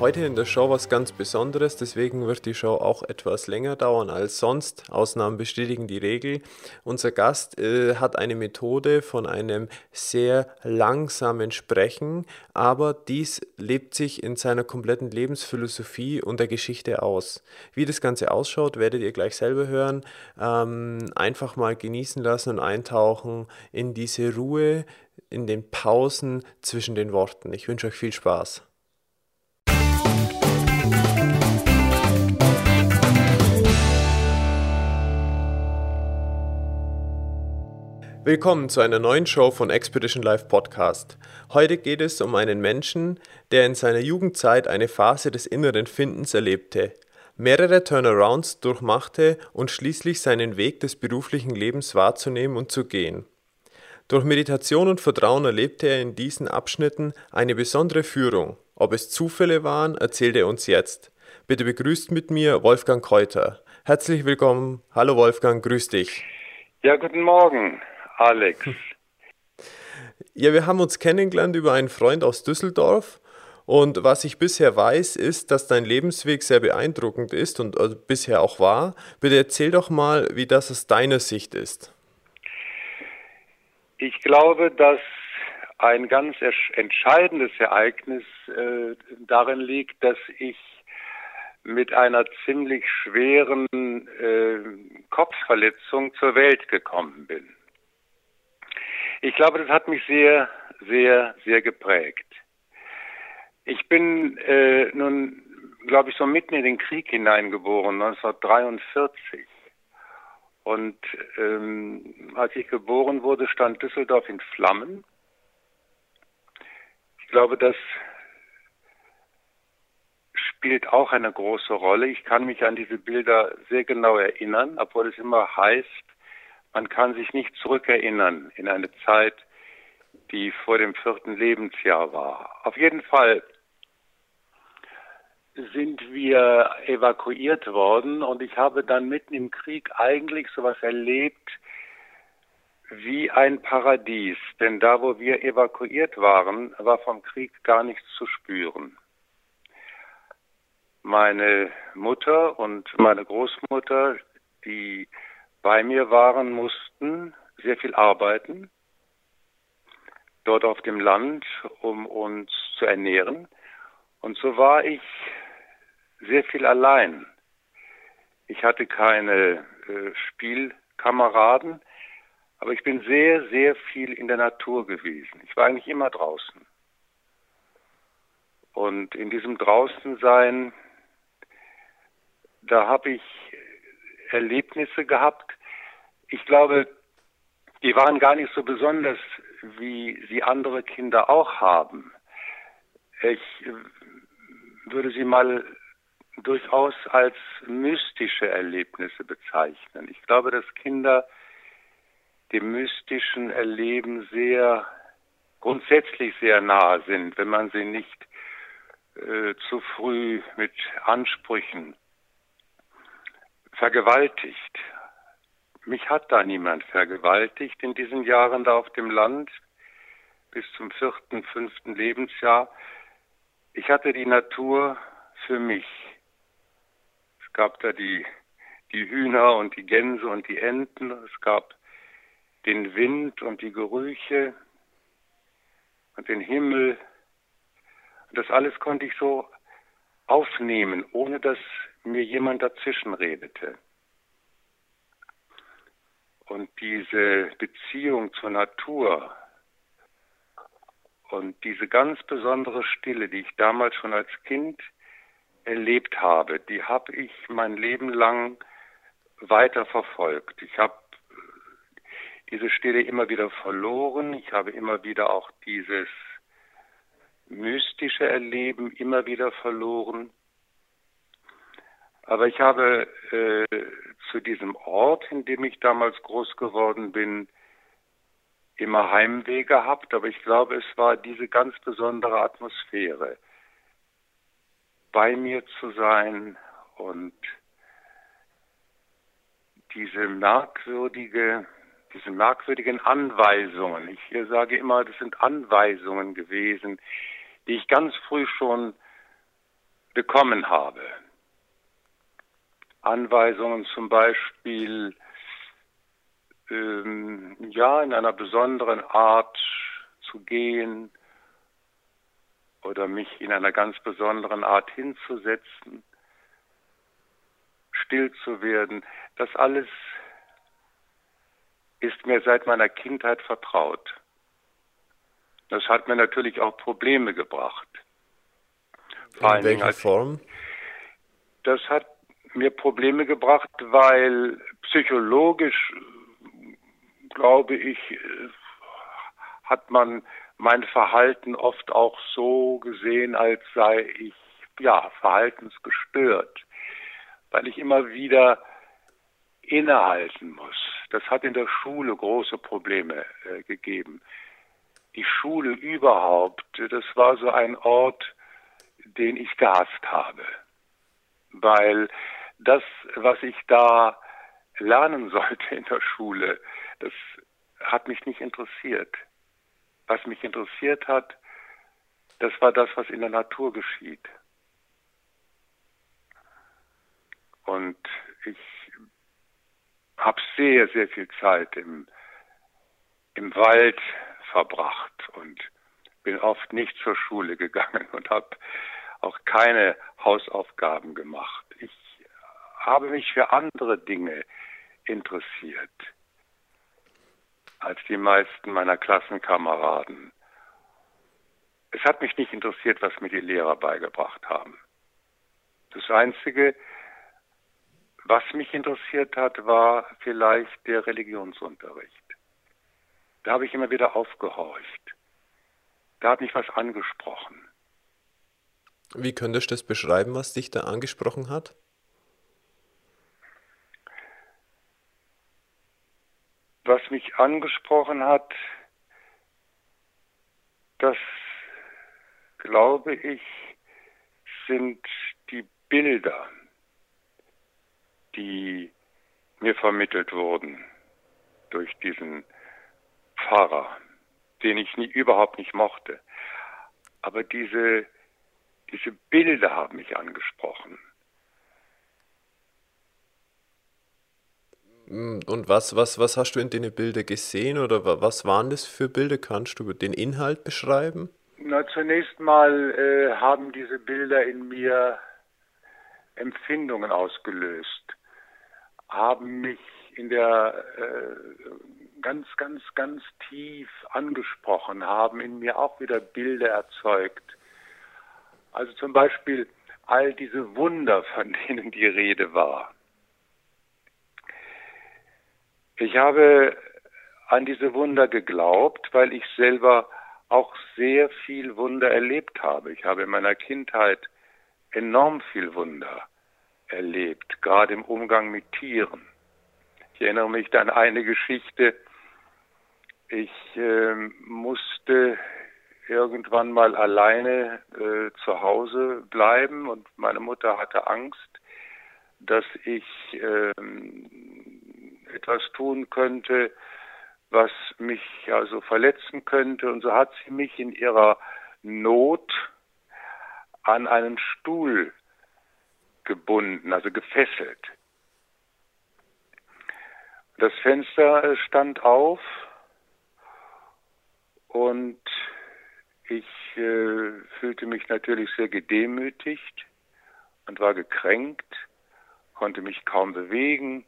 Heute in der Show was ganz Besonderes, deswegen wird die Show auch etwas länger dauern als sonst. Ausnahmen bestätigen die Regel. Unser Gast äh, hat eine Methode von einem sehr langsamen Sprechen, aber dies lebt sich in seiner kompletten Lebensphilosophie und der Geschichte aus. Wie das Ganze ausschaut, werdet ihr gleich selber hören. Ähm, einfach mal genießen lassen und eintauchen in diese Ruhe, in den Pausen zwischen den Worten. Ich wünsche euch viel Spaß. Willkommen zu einer neuen Show von Expedition Live Podcast. Heute geht es um einen Menschen, der in seiner Jugendzeit eine Phase des inneren Findens erlebte, mehrere Turnarounds durchmachte und schließlich seinen Weg des beruflichen Lebens wahrzunehmen und zu gehen. Durch Meditation und Vertrauen erlebte er in diesen Abschnitten eine besondere Führung. Ob es Zufälle waren, erzählt er uns jetzt. Bitte begrüßt mit mir Wolfgang Keuter. Herzlich willkommen. Hallo Wolfgang, grüß dich. Ja, guten Morgen. Alex. Ja, wir haben uns kennengelernt über einen Freund aus Düsseldorf. Und was ich bisher weiß, ist, dass dein Lebensweg sehr beeindruckend ist und also bisher auch war. Bitte erzähl doch mal, wie das aus deiner Sicht ist. Ich glaube, dass ein ganz entscheidendes Ereignis äh, darin liegt, dass ich mit einer ziemlich schweren äh, Kopfverletzung zur Welt gekommen bin. Ich glaube, das hat mich sehr, sehr, sehr geprägt. Ich bin äh, nun, glaube ich, so mitten in den Krieg hineingeboren, 1943. Und ähm, als ich geboren wurde, stand Düsseldorf in Flammen. Ich glaube, das spielt auch eine große Rolle. Ich kann mich an diese Bilder sehr genau erinnern, obwohl es immer heißt, man kann sich nicht zurückerinnern in eine Zeit, die vor dem vierten Lebensjahr war. Auf jeden Fall sind wir evakuiert worden und ich habe dann mitten im Krieg eigentlich sowas erlebt wie ein Paradies. Denn da, wo wir evakuiert waren, war vom Krieg gar nichts zu spüren. Meine Mutter und meine Großmutter, die bei mir waren, mussten sehr viel arbeiten, dort auf dem Land, um uns zu ernähren. Und so war ich sehr viel allein. Ich hatte keine äh, Spielkameraden, aber ich bin sehr, sehr viel in der Natur gewesen. Ich war eigentlich immer draußen. Und in diesem Draußensein, da habe ich Erlebnisse gehabt. Ich glaube, die waren gar nicht so besonders, wie sie andere Kinder auch haben. Ich würde sie mal durchaus als mystische Erlebnisse bezeichnen. Ich glaube, dass Kinder dem mystischen Erleben sehr grundsätzlich sehr nahe sind, wenn man sie nicht äh, zu früh mit Ansprüchen vergewaltigt. Mich hat da niemand vergewaltigt in diesen Jahren da auf dem Land bis zum vierten, fünften Lebensjahr. Ich hatte die Natur für mich. Es gab da die, die Hühner und die Gänse und die Enten. Es gab den Wind und die Gerüche und den Himmel. Und das alles konnte ich so aufnehmen, ohne dass mir jemand dazwischen redete. Und diese Beziehung zur Natur und diese ganz besondere Stille, die ich damals schon als Kind erlebt habe, die habe ich mein Leben lang weiter verfolgt. Ich habe diese Stille immer wieder verloren. Ich habe immer wieder auch dieses mystische Erleben immer wieder verloren. Aber ich habe äh, zu diesem Ort, in dem ich damals groß geworden bin, immer Heimweh gehabt, aber ich glaube, es war diese ganz besondere Atmosphäre, bei mir zu sein und diese merkwürdige, diese merkwürdigen Anweisungen. Ich sage immer, das sind Anweisungen gewesen, die ich ganz früh schon bekommen habe. Anweisungen zum Beispiel, ähm, ja, in einer besonderen Art zu gehen oder mich in einer ganz besonderen Art hinzusetzen, still zu werden, das alles ist mir seit meiner Kindheit vertraut. Das hat mir natürlich auch Probleme gebracht. Vor In welcher Form? Das hat mir Probleme gebracht, weil psychologisch, glaube ich, hat man mein Verhalten oft auch so gesehen, als sei ich ja verhaltensgestört, weil ich immer wieder innehalten muss. Das hat in der Schule große Probleme äh, gegeben. Die Schule überhaupt, das war so ein Ort, den ich gehasst habe, weil das, was ich da lernen sollte in der Schule, das hat mich nicht interessiert. Was mich interessiert hat, das war das, was in der Natur geschieht. Und ich habe sehr, sehr viel Zeit im, im Wald verbracht und bin oft nicht zur Schule gegangen und habe auch keine Hausaufgaben gemacht. Ich habe mich für andere Dinge interessiert als die meisten meiner Klassenkameraden. Es hat mich nicht interessiert, was mir die Lehrer beigebracht haben. Das Einzige, was mich interessiert hat, war vielleicht der Religionsunterricht. Da habe ich immer wieder aufgehorcht. Da hat mich was angesprochen. Wie könntest du das beschreiben, was dich da angesprochen hat? Was mich angesprochen hat, das glaube ich, sind die Bilder, die mir vermittelt wurden durch diesen Pfarrer, den ich nie, überhaupt nicht mochte. Aber diese, diese Bilder haben mich angesprochen. Und was, was, was hast du in den Bildern gesehen oder was waren das für Bilder? Kannst du den Inhalt beschreiben? Na, zunächst mal äh, haben diese Bilder in mir Empfindungen ausgelöst, haben mich in der äh, ganz, ganz, ganz tief angesprochen, haben in mir auch wieder Bilder erzeugt. Also zum Beispiel all diese Wunder, von denen die Rede war. Ich habe an diese Wunder geglaubt, weil ich selber auch sehr viel Wunder erlebt habe. Ich habe in meiner Kindheit enorm viel Wunder erlebt, gerade im Umgang mit Tieren. Ich erinnere mich an eine Geschichte. Ich äh, musste irgendwann mal alleine äh, zu Hause bleiben und meine Mutter hatte Angst, dass ich äh, etwas tun könnte, was mich also verletzen könnte. Und so hat sie mich in ihrer Not an einen Stuhl gebunden, also gefesselt. Das Fenster stand auf und ich äh, fühlte mich natürlich sehr gedemütigt und war gekränkt, konnte mich kaum bewegen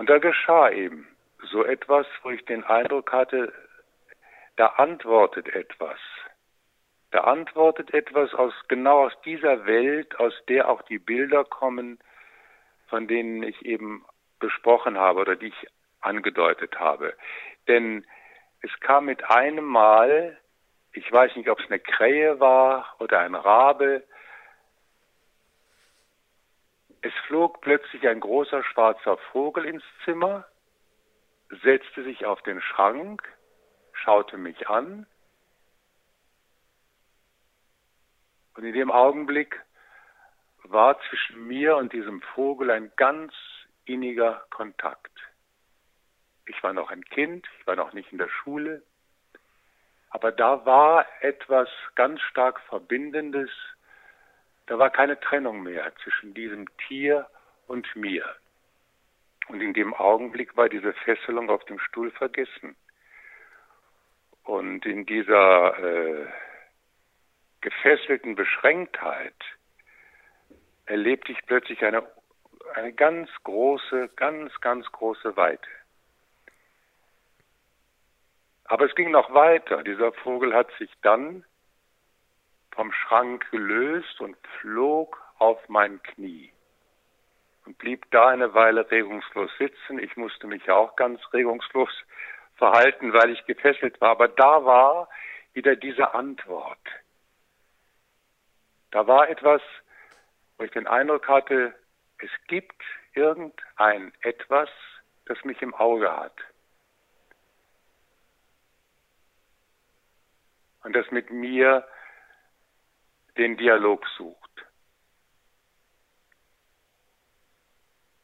und da geschah eben so etwas, wo ich den Eindruck hatte, da antwortet etwas. Da antwortet etwas aus genau aus dieser Welt, aus der auch die Bilder kommen, von denen ich eben besprochen habe oder die ich angedeutet habe. Denn es kam mit einem Mal, ich weiß nicht, ob es eine Krähe war oder ein Rabe, Es flog plötzlich ein großer schwarzer Vogel ins Zimmer, setzte sich auf den Schrank, schaute mich an und in dem Augenblick war zwischen mir und diesem Vogel ein ganz inniger Kontakt. Ich war noch ein Kind, ich war noch nicht in der Schule, aber da war etwas ganz stark Verbindendes, da war keine Trennung mehr zwischen diesem Tier und mir. Und in dem Augenblick war diese Fesselung auf dem Stuhl vergessen. Und in dieser äh, gefesselten Beschränktheit erlebte ich plötzlich eine, eine ganz große, ganz, ganz große Weite. Aber es ging noch weiter. Dieser Vogel hat sich dann vom Schrank gelöst und flog auf mein Knie und blieb da eine Weile regungslos sitzen. Ich musste mich ja auch ganz regungslos verhalten, weil ich gefesselt war. Aber da war wieder diese Antwort. Da war etwas, wo ich den Eindruck hatte, es gibt irgendein etwas, das mich im Auge hat. Und das mit mir den Dialog sucht.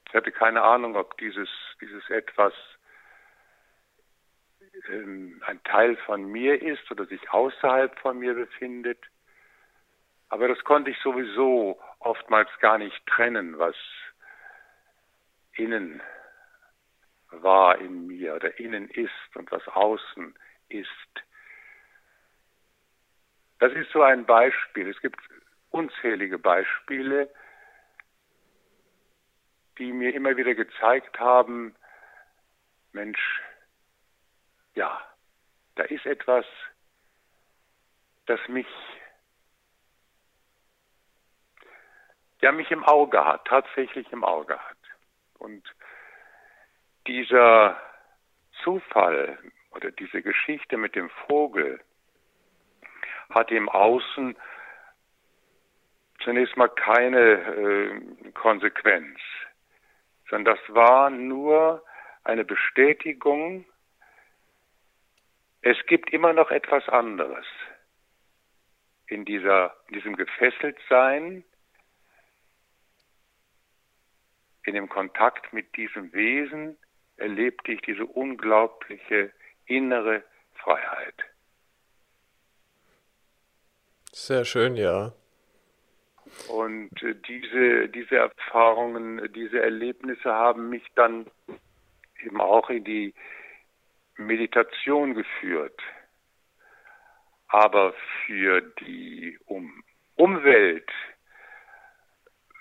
Ich hatte keine Ahnung, ob dieses, dieses etwas ähm, ein Teil von mir ist oder sich außerhalb von mir befindet. Aber das konnte ich sowieso oftmals gar nicht trennen, was innen war in mir oder innen ist und was außen ist. Das ist so ein Beispiel. Es gibt unzählige Beispiele, die mir immer wieder gezeigt haben, Mensch, ja, da ist etwas, das mich ja mich im Auge hat, tatsächlich im Auge hat. Und dieser Zufall oder diese Geschichte mit dem Vogel hat im Außen zunächst mal keine äh, Konsequenz, sondern das war nur eine Bestätigung, es gibt immer noch etwas anderes in dieser, in diesem Gefesseltsein, in dem Kontakt mit diesem Wesen erlebte ich diese unglaubliche innere Freiheit. Sehr schön, ja. Und äh, diese, diese Erfahrungen, diese Erlebnisse haben mich dann eben auch in die Meditation geführt. Aber für die um Umwelt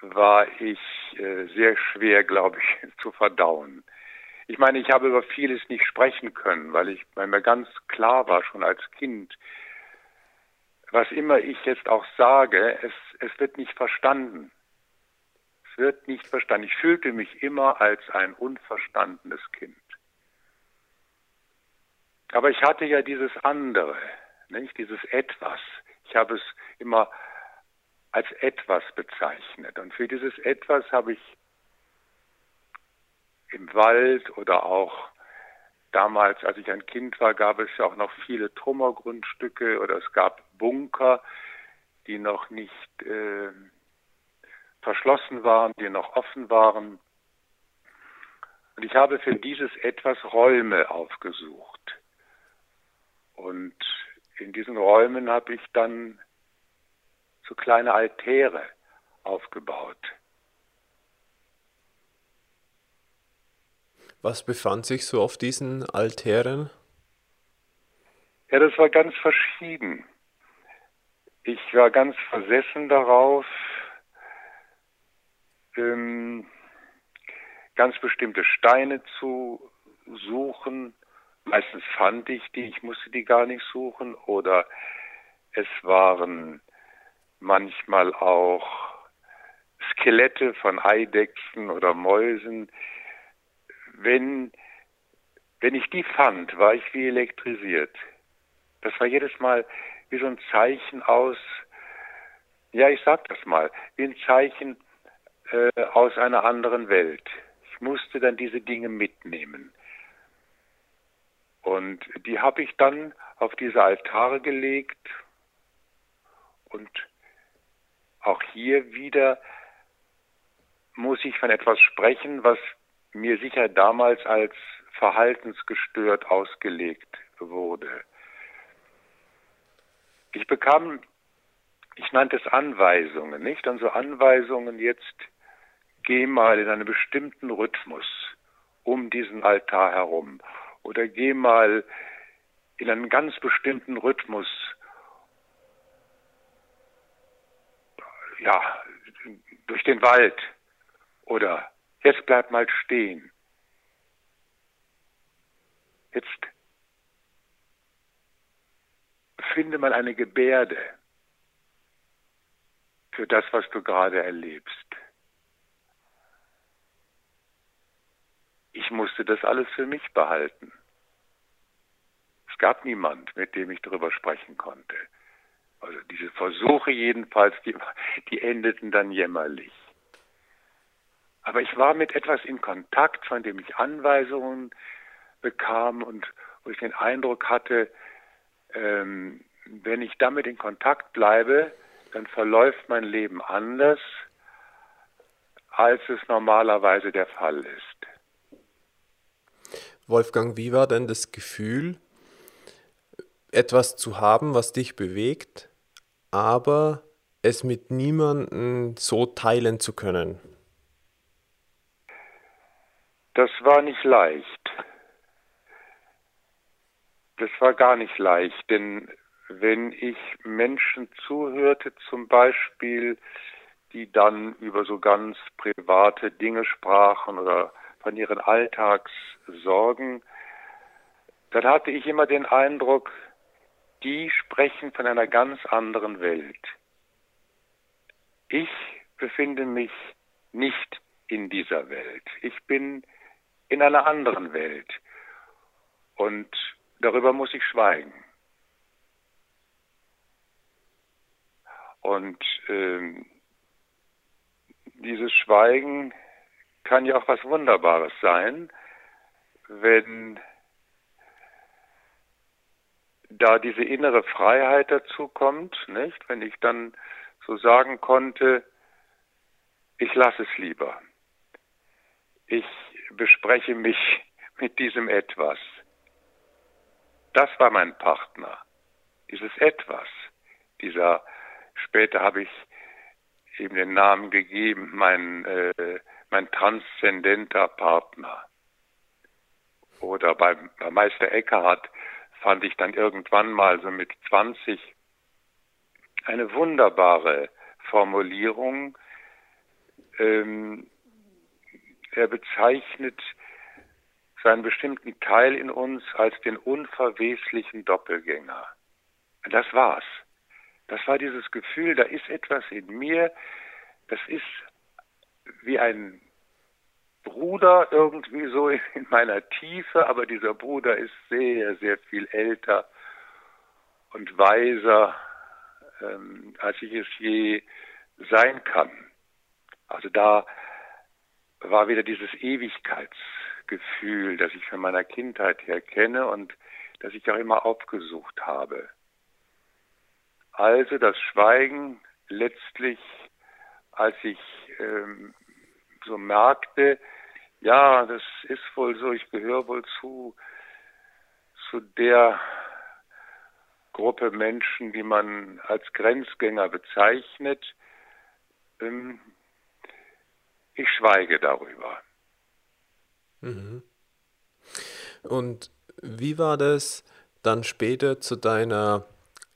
war ich äh, sehr schwer, glaube ich, zu verdauen. Ich meine, ich habe über vieles nicht sprechen können, weil ich, weil mir ganz klar war, schon als Kind, was immer ich jetzt auch sage, es, es wird nicht verstanden. Es wird nicht verstanden. Ich fühlte mich immer als ein unverstandenes Kind. Aber ich hatte ja dieses andere, nicht? Dieses Etwas. Ich habe es immer als etwas bezeichnet. Und für dieses etwas habe ich im Wald oder auch damals, als ich ein Kind war, gab es ja auch noch viele Trümmergrundstücke oder es gab Bunker, die noch nicht äh, verschlossen waren, die noch offen waren. Und ich habe für dieses etwas Räume aufgesucht. Und in diesen Räumen habe ich dann so kleine Altäre aufgebaut. Was befand sich so auf diesen Altären? Ja, das war ganz verschieden. Ich war ganz versessen darauf, ähm, ganz bestimmte Steine zu suchen. Meistens fand ich die, ich musste die gar nicht suchen. Oder es waren manchmal auch Skelette von Eidechsen oder Mäusen. Wenn, wenn ich die fand, war ich wie elektrisiert. Das war jedes Mal wie so ein Zeichen aus, ja, ich sag das mal, wie ein Zeichen äh, aus einer anderen Welt. Ich musste dann diese Dinge mitnehmen. Und die habe ich dann auf diese Altare gelegt und auch hier wieder muss ich von etwas sprechen, was mir sicher damals als verhaltensgestört ausgelegt wurde. Ich bekam, ich nannte es Anweisungen, nicht? Und so Anweisungen jetzt, geh mal in einen bestimmten Rhythmus um diesen Altar herum oder geh mal in einen ganz bestimmten Rhythmus ja, durch den Wald oder jetzt bleib mal stehen. Jetzt finde mal eine Gebärde für das, was du gerade erlebst. Ich musste das alles für mich behalten. Es gab niemand, mit dem ich darüber sprechen konnte. Also diese Versuche jedenfalls, die, die endeten dann jämmerlich. Aber ich war mit etwas in Kontakt, von dem ich Anweisungen bekam und wo ich den Eindruck hatte, ähm, wenn ich damit in Kontakt bleibe, dann verläuft mein Leben anders, als es normalerweise der Fall ist. Wolfgang, wie war denn das Gefühl, etwas zu haben, was dich bewegt, aber es mit niemandem so teilen zu können? Das war nicht leicht. Das war gar nicht leicht, denn wenn ich Menschen zuhörte, zum Beispiel, die dann über so ganz private Dinge sprachen oder von ihren Alltagssorgen, dann hatte ich immer den Eindruck, die sprechen von einer ganz anderen Welt. Ich befinde mich nicht in dieser Welt. Ich bin in einer anderen Welt. Und darüber muss ich schweigen. Und ähm, dieses Schweigen kann ja auch was Wunderbares sein, wenn da diese innere Freiheit dazu kommt, nicht? Wenn ich dann so sagen konnte, ich lasse es lieber. Ich bespreche mich mit diesem Etwas. Das war mein Partner. Dieses Etwas, dieser, später habe ich ihm den Namen gegeben, mein, äh, mein transzendenter Partner. Oder bei, bei Meister Eckhart fand ich dann irgendwann mal so mit 20 eine wunderbare Formulierung. Ähm, er bezeichnet so einen bestimmten Teil in uns als den unverweslichen Doppelgänger. Das war's. Das war dieses Gefühl, da ist etwas in mir, das ist wie ein Bruder irgendwie so in meiner Tiefe, aber dieser Bruder ist sehr, sehr viel älter und weiser, ähm, als ich es je sein kann. Also da war wieder dieses Ewigkeitsgefühl, das ich von meiner Kindheit her kenne und das ich auch immer aufgesucht habe. Also das Schweigen letztlich, als ich ähm, so merkte, ja, das ist wohl so, ich gehöre wohl zu, zu der Gruppe Menschen, die man als Grenzgänger bezeichnet. Ähm, ich schweige darüber. Mhm. Und wie war das dann später zu deiner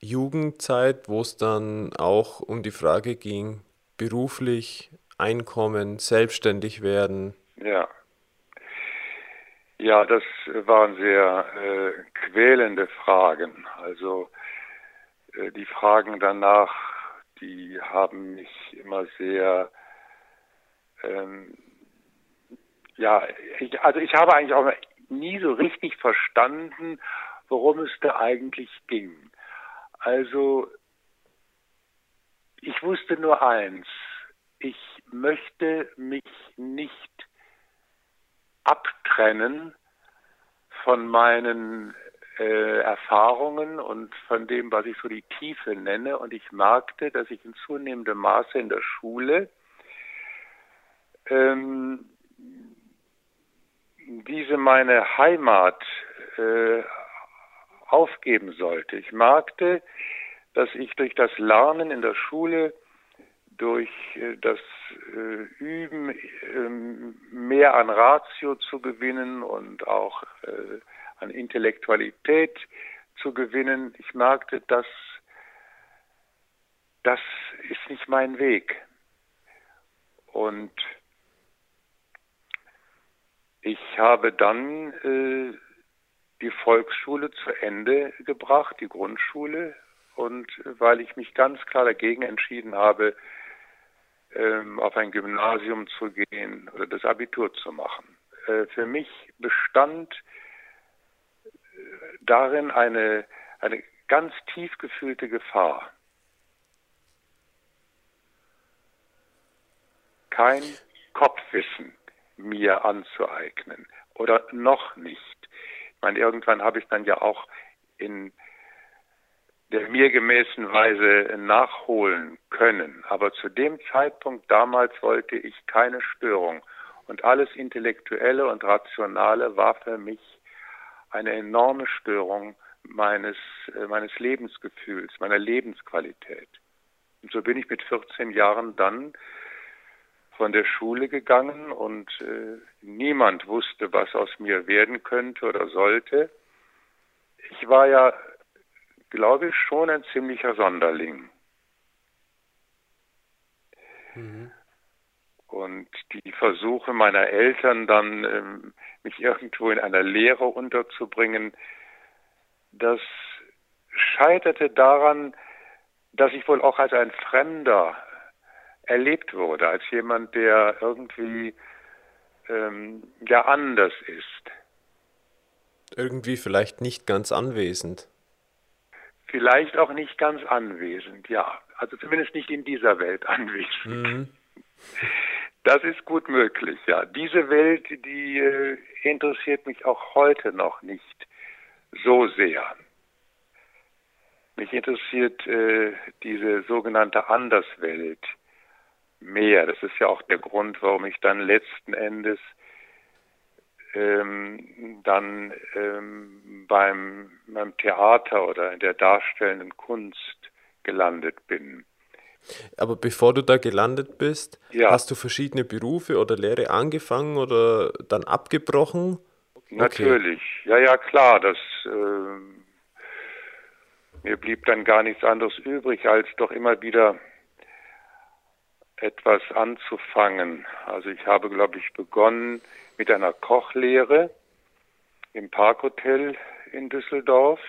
Jugendzeit, wo es dann auch um die Frage ging, beruflich Einkommen, selbstständig werden? Ja. Ja, das waren sehr äh, quälende Fragen. Also äh, die Fragen danach, die haben mich immer sehr ähm, ja, ich, also ich habe eigentlich auch nie so richtig verstanden, worum es da eigentlich ging. Also ich wusste nur eins, ich möchte mich nicht abtrennen von meinen äh, Erfahrungen und von dem, was ich so die Tiefe nenne. Und ich merkte, dass ich in zunehmendem Maße in der Schule ähm, diese meine Heimat äh, aufgeben sollte. Ich merkte, dass ich durch das Lernen in der Schule, durch äh, das äh, Üben ähm, mehr an Ratio zu gewinnen und auch äh, an Intellektualität zu gewinnen. Ich merkte, dass das ist nicht mein Weg. Und ich habe dann äh, die Volksschule zu Ende gebracht, die Grundschule, und weil ich mich ganz klar dagegen entschieden habe, ähm, auf ein Gymnasium zu gehen oder das Abitur zu machen. Äh, für mich bestand äh, darin eine, eine ganz tief gefühlte Gefahr. Kein Kopfwissen mir anzueignen oder noch nicht. Ich meine, irgendwann habe ich dann ja auch in der mir gemäßen Weise nachholen können. Aber zu dem Zeitpunkt damals wollte ich keine Störung. Und alles Intellektuelle und Rationale war für mich eine enorme Störung meines, äh, meines Lebensgefühls, meiner Lebensqualität. Und so bin ich mit 14 Jahren dann von der Schule gegangen und äh, niemand wusste, was aus mir werden könnte oder sollte. Ich war ja glaube ich, schon ein ziemlicher Sonderling. Mhm. Und die Versuche meiner Eltern dann, ähm, mich irgendwo in einer Lehre unterzubringen, das scheiterte daran, dass ich wohl auch als ein Fremder erlebt wurde, als jemand, der irgendwie ähm, ja anders ist. Irgendwie vielleicht nicht ganz anwesend vielleicht auch nicht ganz anwesend, ja. Also zumindest nicht in dieser Welt anwesend. Mhm. Das ist gut möglich, ja. Diese Welt, die äh, interessiert mich auch heute noch nicht so sehr. Mich interessiert äh, diese sogenannte Anderswelt mehr. Das ist ja auch der Grund, warum ich dann letzten Endes ähm, dann ähm, beim, beim Theater oder in der darstellenden Kunst gelandet bin. Aber bevor du da gelandet bist, ja. hast du verschiedene Berufe oder Lehre angefangen oder dann abgebrochen? Natürlich, okay. ja, ja, klar. Das, äh, mir blieb dann gar nichts anderes übrig, als doch immer wieder etwas anzufangen. Also ich habe, glaube ich, begonnen mit einer Kochlehre im Parkhotel in Düsseldorf.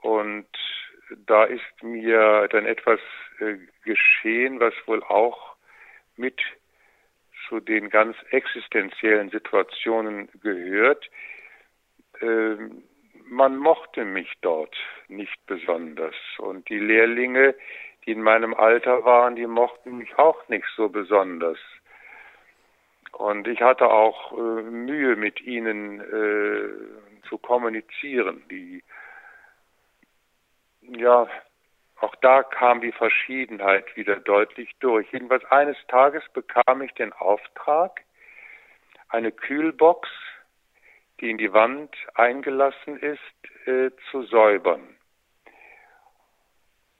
Und da ist mir dann etwas äh, geschehen, was wohl auch mit zu den ganz existenziellen Situationen gehört. Ähm, man mochte mich dort nicht besonders. Und die Lehrlinge, die in meinem Alter waren, die mochten mich auch nicht so besonders. Und ich hatte auch äh, Mühe, mit ihnen äh, zu kommunizieren. Die, ja, auch da kam die Verschiedenheit wieder deutlich durch. Jedenfalls eines Tages bekam ich den Auftrag, eine Kühlbox, die in die Wand eingelassen ist, äh, zu säubern.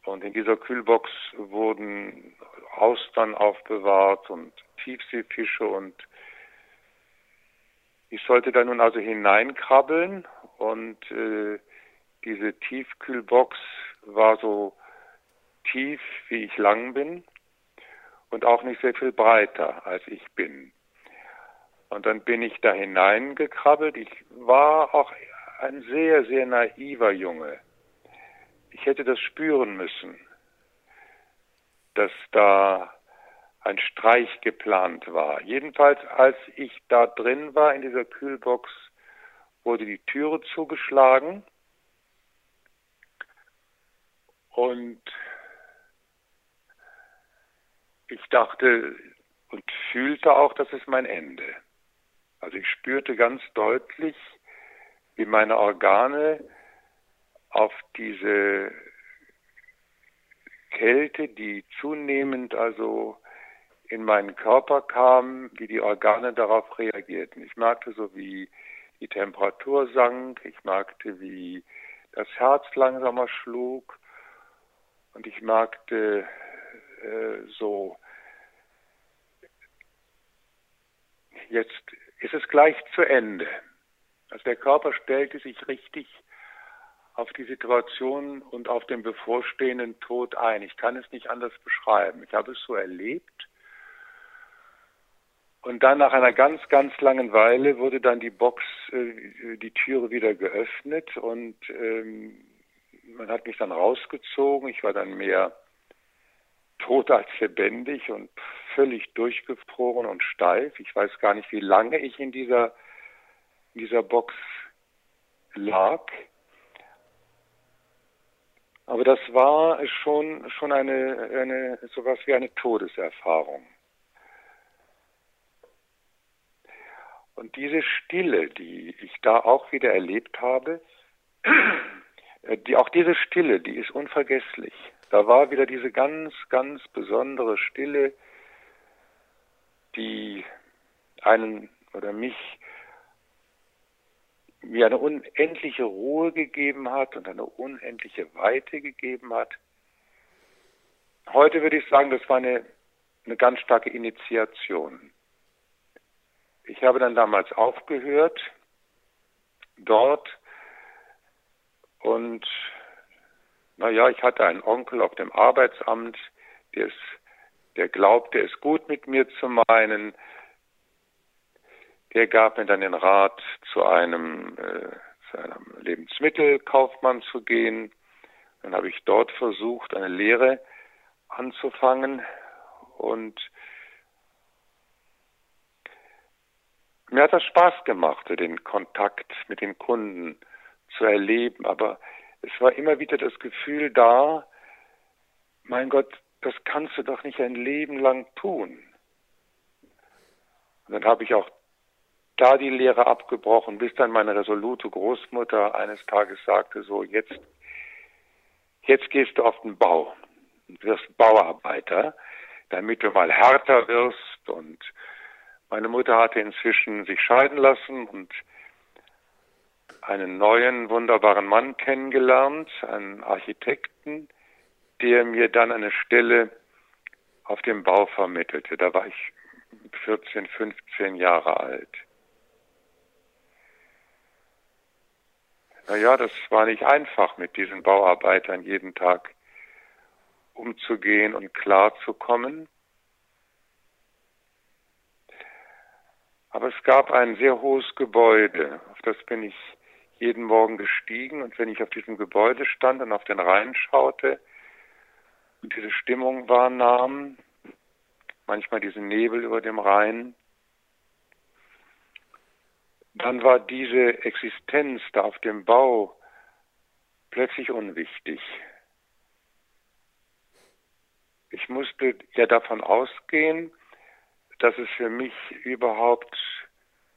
Und in dieser Kühlbox wurden Austern aufbewahrt und Tiefseefische und ich sollte da nun also hineinkrabbeln und äh, diese Tiefkühlbox war so tief, wie ich lang bin und auch nicht sehr viel breiter, als ich bin. Und dann bin ich da hineingekrabbelt. Ich war auch ein sehr, sehr naiver Junge. Ich hätte das spüren müssen, dass da ein Streich geplant war. Jedenfalls, als ich da drin war in dieser Kühlbox, wurde die Türe zugeschlagen und ich dachte und fühlte auch, das ist mein Ende. Also ich spürte ganz deutlich, wie meine Organe auf diese Kälte, die zunehmend also in meinen Körper kam, wie die Organe darauf reagierten. Ich merkte so, wie die Temperatur sank, ich merkte, wie das Herz langsamer schlug und ich merkte äh, so, jetzt ist es gleich zu Ende. Also der Körper stellte sich richtig auf die Situation und auf den bevorstehenden Tod ein. Ich kann es nicht anders beschreiben. Ich habe es so erlebt. Und dann nach einer ganz, ganz langen Weile wurde dann die Box, äh, die Türe wieder geöffnet und ähm, man hat mich dann rausgezogen. Ich war dann mehr tot als lebendig und völlig durchgefroren und steif. Ich weiß gar nicht, wie lange ich in dieser, in dieser Box lag. Aber das war schon, schon eine, eine, sowas wie eine Todeserfahrung. Und diese Stille, die ich da auch wieder erlebt habe, die, auch diese Stille, die ist unvergesslich. Da war wieder diese ganz, ganz besondere Stille, die einen oder mich mir eine unendliche Ruhe gegeben hat und eine unendliche Weite gegeben hat. Heute würde ich sagen, das war eine, eine ganz starke Initiation. Ich habe dann damals aufgehört dort und naja, ich hatte einen Onkel auf dem Arbeitsamt, der, ist, der glaubte, es gut mit mir zu meinen. Der gab mir dann den Rat, zu einem, äh, zu einem Lebensmittelkaufmann zu gehen. Dann habe ich dort versucht, eine Lehre anzufangen und mir hat das Spaß gemacht, den Kontakt mit den Kunden zu erleben, aber es war immer wieder das Gefühl da, mein Gott, das kannst du doch nicht ein Leben lang tun. Und dann habe ich auch da die Lehre abgebrochen, bis dann meine resolute Großmutter eines Tages sagte, so jetzt, jetzt gehst du auf den Bau und wirst Bauarbeiter, damit du mal härter wirst. Und meine Mutter hatte inzwischen sich scheiden lassen und einen neuen, wunderbaren Mann kennengelernt, einen Architekten, der mir dann eine Stelle auf dem Bau vermittelte. Da war ich 14, 15 Jahre alt. Naja, das war nicht einfach, mit diesen Bauarbeitern jeden Tag umzugehen und klarzukommen. Aber es gab ein sehr hohes Gebäude, auf das bin ich jeden Morgen gestiegen und wenn ich auf diesem Gebäude stand und auf den Rhein schaute und diese Stimmung wahrnahm, manchmal diesen Nebel über dem Rhein, dann war diese Existenz da auf dem Bau plötzlich unwichtig. Ich musste ja davon ausgehen, dass es für mich überhaupt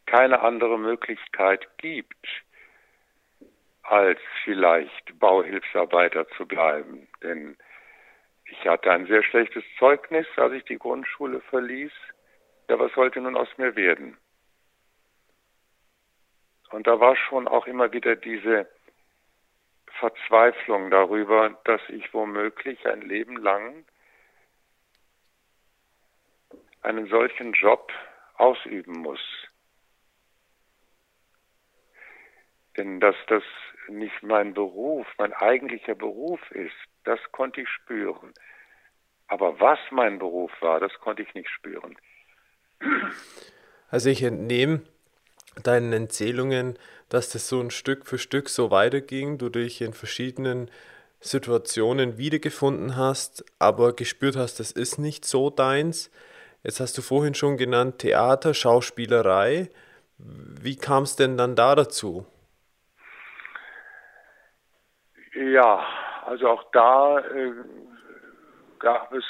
keine andere Möglichkeit gibt, als vielleicht Bauhilfsarbeiter zu bleiben. Denn ich hatte ein sehr schlechtes Zeugnis, als ich die Grundschule verließ. Ja, was sollte nun aus mir werden? Und da war schon auch immer wieder diese Verzweiflung darüber, dass ich womöglich ein Leben lang einen solchen Job ausüben muss. Denn dass das nicht mein Beruf, mein eigentlicher Beruf ist, das konnte ich spüren. Aber was mein Beruf war, das konnte ich nicht spüren. Also ich entnehme deinen Erzählungen, dass das so ein Stück für Stück so weiterging, du dich in verschiedenen Situationen wiedergefunden hast, aber gespürt hast, das ist nicht so deins. Jetzt hast du vorhin schon genannt Theater, Schauspielerei. Wie kam es denn dann da dazu? Ja, also auch da äh, gab es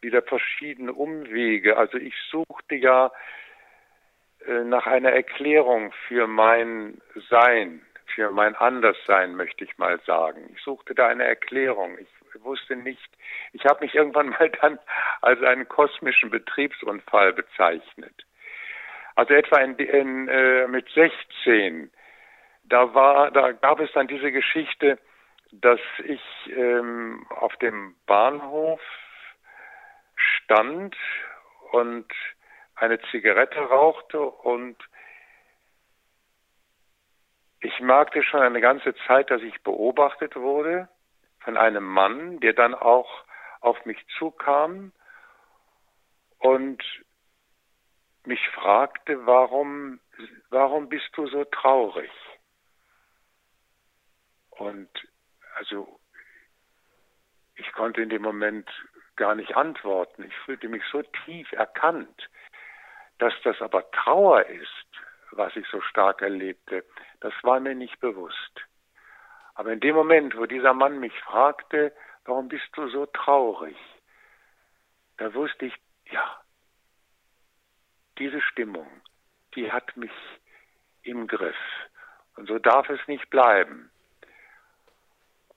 wieder verschiedene Umwege. Also ich suchte ja nach einer Erklärung für mein Sein, für mein Anderssein, möchte ich mal sagen. Ich suchte da eine Erklärung. Ich wusste nicht, ich habe mich irgendwann mal dann als einen kosmischen Betriebsunfall bezeichnet. Also etwa in, in, äh, mit 16, da war, da gab es dann diese Geschichte, dass ich ähm, auf dem Bahnhof stand und eine Zigarette rauchte und ich merkte schon eine ganze Zeit, dass ich beobachtet wurde von einem Mann, der dann auch auf mich zukam und mich fragte, warum, warum bist du so traurig? Und also ich konnte in dem Moment gar nicht antworten. Ich fühlte mich so tief erkannt. Dass das aber Trauer ist, was ich so stark erlebte, das war mir nicht bewusst. Aber in dem Moment, wo dieser Mann mich fragte, warum bist du so traurig, da wusste ich, ja, diese Stimmung, die hat mich im Griff. Und so darf es nicht bleiben.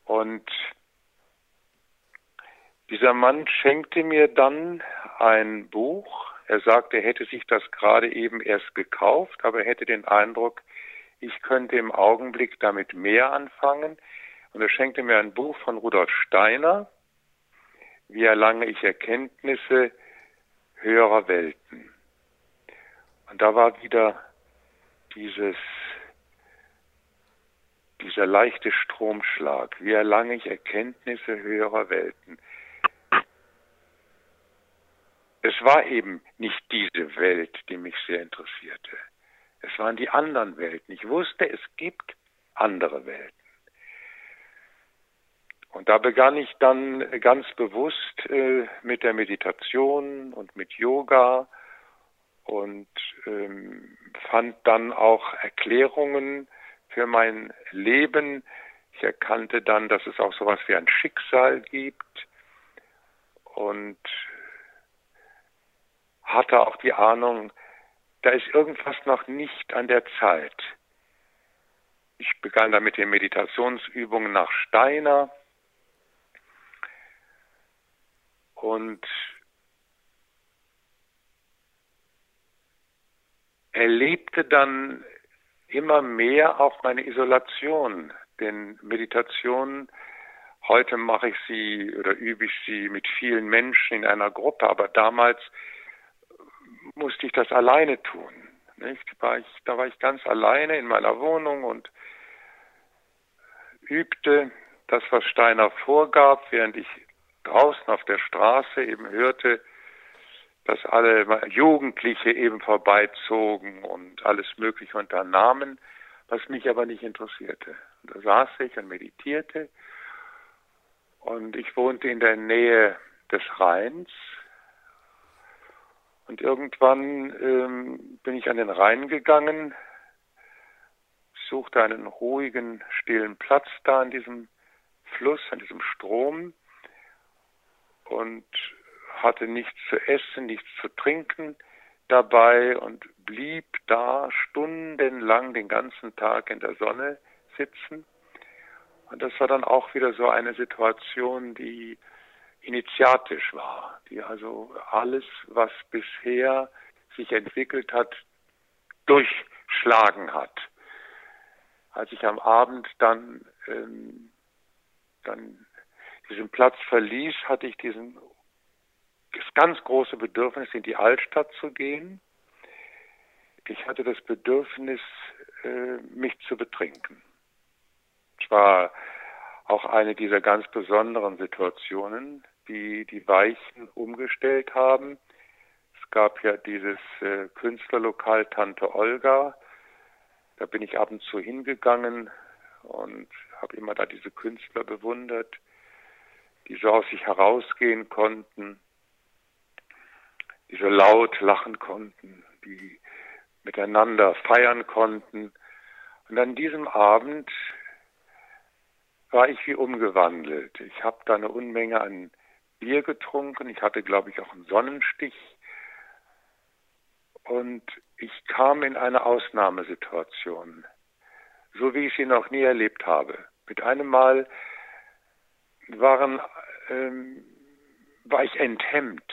Und dieser Mann schenkte mir dann ein Buch. Er sagte, er hätte sich das gerade eben erst gekauft, aber er hätte den Eindruck, ich könnte im Augenblick damit mehr anfangen. Und er schenkte mir ein Buch von Rudolf Steiner, Wie erlange ich Erkenntnisse höherer Welten. Und da war wieder dieses dieser leichte Stromschlag, wie erlange ich Erkenntnisse höherer Welten. Es war eben nicht diese Welt, die mich sehr interessierte. Es waren die anderen Welten. Ich wusste, es gibt andere Welten. Und da begann ich dann ganz bewusst äh, mit der Meditation und mit Yoga und ähm, fand dann auch Erklärungen für mein Leben. Ich erkannte dann, dass es auch sowas wie ein Schicksal gibt und hatte auch die Ahnung, da ist irgendwas noch nicht an der Zeit. Ich begann dann mit den Meditationsübungen nach Steiner und erlebte dann immer mehr auch meine Isolation. Denn Meditation, heute mache ich sie oder übe ich sie mit vielen Menschen in einer Gruppe, aber damals musste ich das alleine tun. War ich, da war ich ganz alleine in meiner Wohnung und übte das, was Steiner vorgab, während ich draußen auf der Straße eben hörte, dass alle Jugendliche eben vorbeizogen und alles Mögliche unternahmen, was mich aber nicht interessierte. Und da saß ich und meditierte und ich wohnte in der Nähe des Rheins und irgendwann ähm, bin ich an den Rhein gegangen, suchte einen ruhigen, stillen Platz da an diesem Fluss, an diesem Strom und hatte nichts zu essen, nichts zu trinken dabei und blieb da stundenlang den ganzen Tag in der Sonne sitzen. Und das war dann auch wieder so eine Situation, die initiatisch war, die also alles, was bisher sich entwickelt hat, durchschlagen hat. Als ich am Abend dann, ähm, dann diesen Platz verließ, hatte ich diesen das ganz große Bedürfnis, in die Altstadt zu gehen. Ich hatte das Bedürfnis, äh, mich zu betrinken. Es war auch eine dieser ganz besonderen Situationen, die die Weichen umgestellt haben. Es gab ja dieses äh, Künstlerlokal Tante Olga. Da bin ich ab und zu hingegangen und habe immer da diese Künstler bewundert, die so aus sich herausgehen konnten die so laut lachen konnten, die miteinander feiern konnten. Und an diesem Abend war ich wie umgewandelt. Ich habe da eine Unmenge an Bier getrunken. Ich hatte, glaube ich, auch einen Sonnenstich. Und ich kam in eine Ausnahmesituation, so wie ich sie noch nie erlebt habe. Mit einem Mal waren, ähm, war ich enthemmt.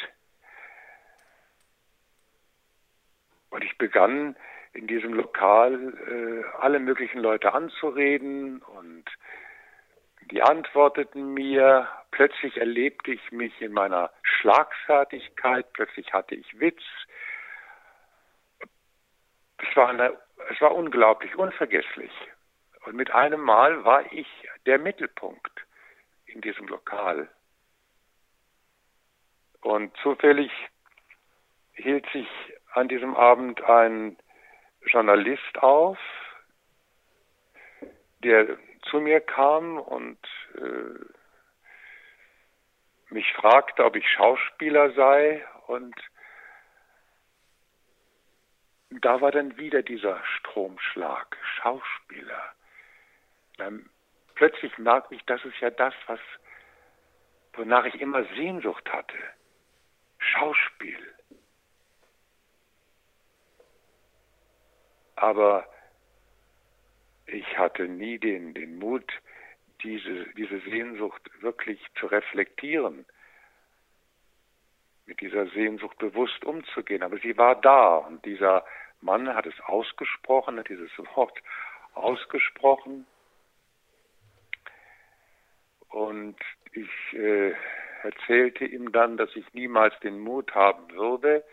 Und ich begann in diesem Lokal äh, alle möglichen Leute anzureden und die antworteten mir. Plötzlich erlebte ich mich in meiner Schlagfertigkeit, plötzlich hatte ich Witz. Es war, eine, es war unglaublich, unvergesslich. Und mit einem Mal war ich der Mittelpunkt in diesem Lokal. Und zufällig hielt sich an diesem Abend ein Journalist auf, der zu mir kam und äh, mich fragte, ob ich Schauspieler sei und da war dann wieder dieser Stromschlag, Schauspieler. Dann plötzlich merkte ich, das ist ja das, was, wonach ich immer Sehnsucht hatte. Schauspiel. Aber ich hatte nie den, den Mut, diese, diese Sehnsucht wirklich zu reflektieren, mit dieser Sehnsucht bewusst umzugehen. Aber sie war da und dieser Mann hat es ausgesprochen, hat dieses Wort ausgesprochen. Und ich äh, erzählte ihm dann, dass ich niemals den Mut haben würde,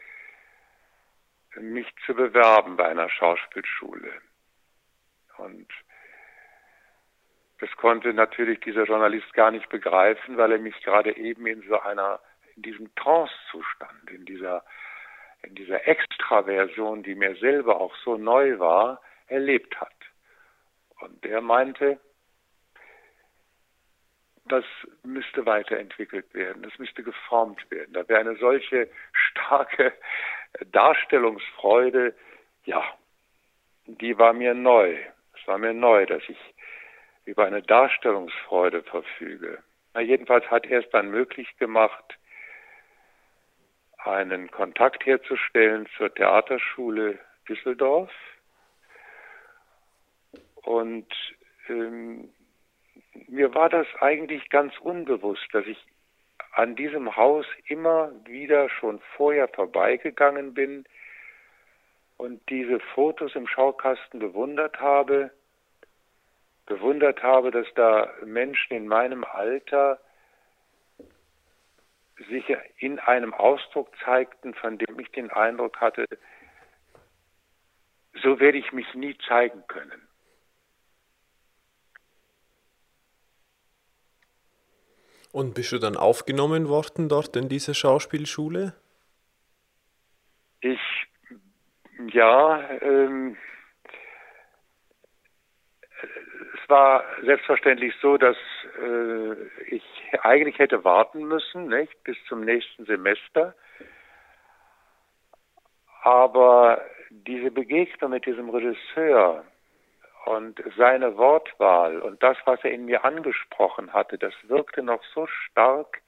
mich zu bewerben bei einer Schauspielschule. Und das konnte natürlich dieser Journalist gar nicht begreifen, weil er mich gerade eben in so einer, in diesem Trance-Zustand, in dieser, in dieser Extraversion, die mir selber auch so neu war, erlebt hat. Und er meinte, das müsste weiterentwickelt werden, das müsste geformt werden. Da wäre eine solche starke Darstellungsfreude, ja, die war mir neu. Es war mir neu, dass ich über eine Darstellungsfreude verfüge. Na, jedenfalls hat er es dann möglich gemacht, einen Kontakt herzustellen zur Theaterschule Düsseldorf. Und ähm, mir war das eigentlich ganz unbewusst, dass ich an diesem Haus immer wieder schon vorher vorbeigegangen bin und diese Fotos im Schaukasten bewundert habe, bewundert habe, dass da Menschen in meinem Alter sich in einem Ausdruck zeigten, von dem ich den Eindruck hatte, so werde ich mich nie zeigen können. Und bist du dann aufgenommen worden dort in dieser Schauspielschule? Ich, ja, ähm, es war selbstverständlich so, dass äh, ich eigentlich hätte warten müssen, nicht, bis zum nächsten Semester. Aber diese Begegnung mit diesem Regisseur, und seine Wortwahl und das, was er in mir angesprochen hatte, das wirkte noch so stark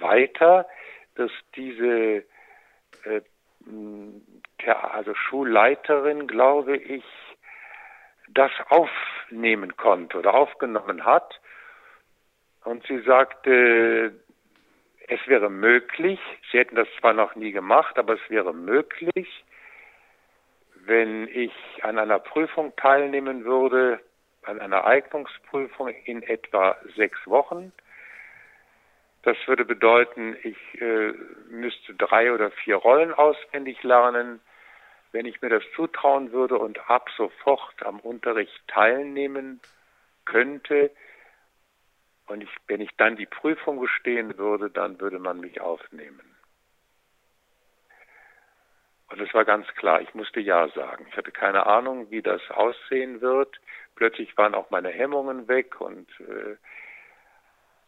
weiter, dass diese äh, also Schulleiterin, glaube ich, das aufnehmen konnte oder aufgenommen hat. Und sie sagte, es wäre möglich, sie hätten das zwar noch nie gemacht, aber es wäre möglich, wenn ich an einer Prüfung teilnehmen würde, an einer Eignungsprüfung in etwa sechs Wochen. Das würde bedeuten, ich äh, müsste drei oder vier Rollen auswendig lernen. Wenn ich mir das zutrauen würde und ab sofort am Unterricht teilnehmen könnte, und ich, wenn ich dann die Prüfung bestehen würde, dann würde man mich aufnehmen. Und es war ganz klar, ich musste Ja sagen. Ich hatte keine Ahnung, wie das aussehen wird. Plötzlich waren auch meine Hemmungen weg und äh,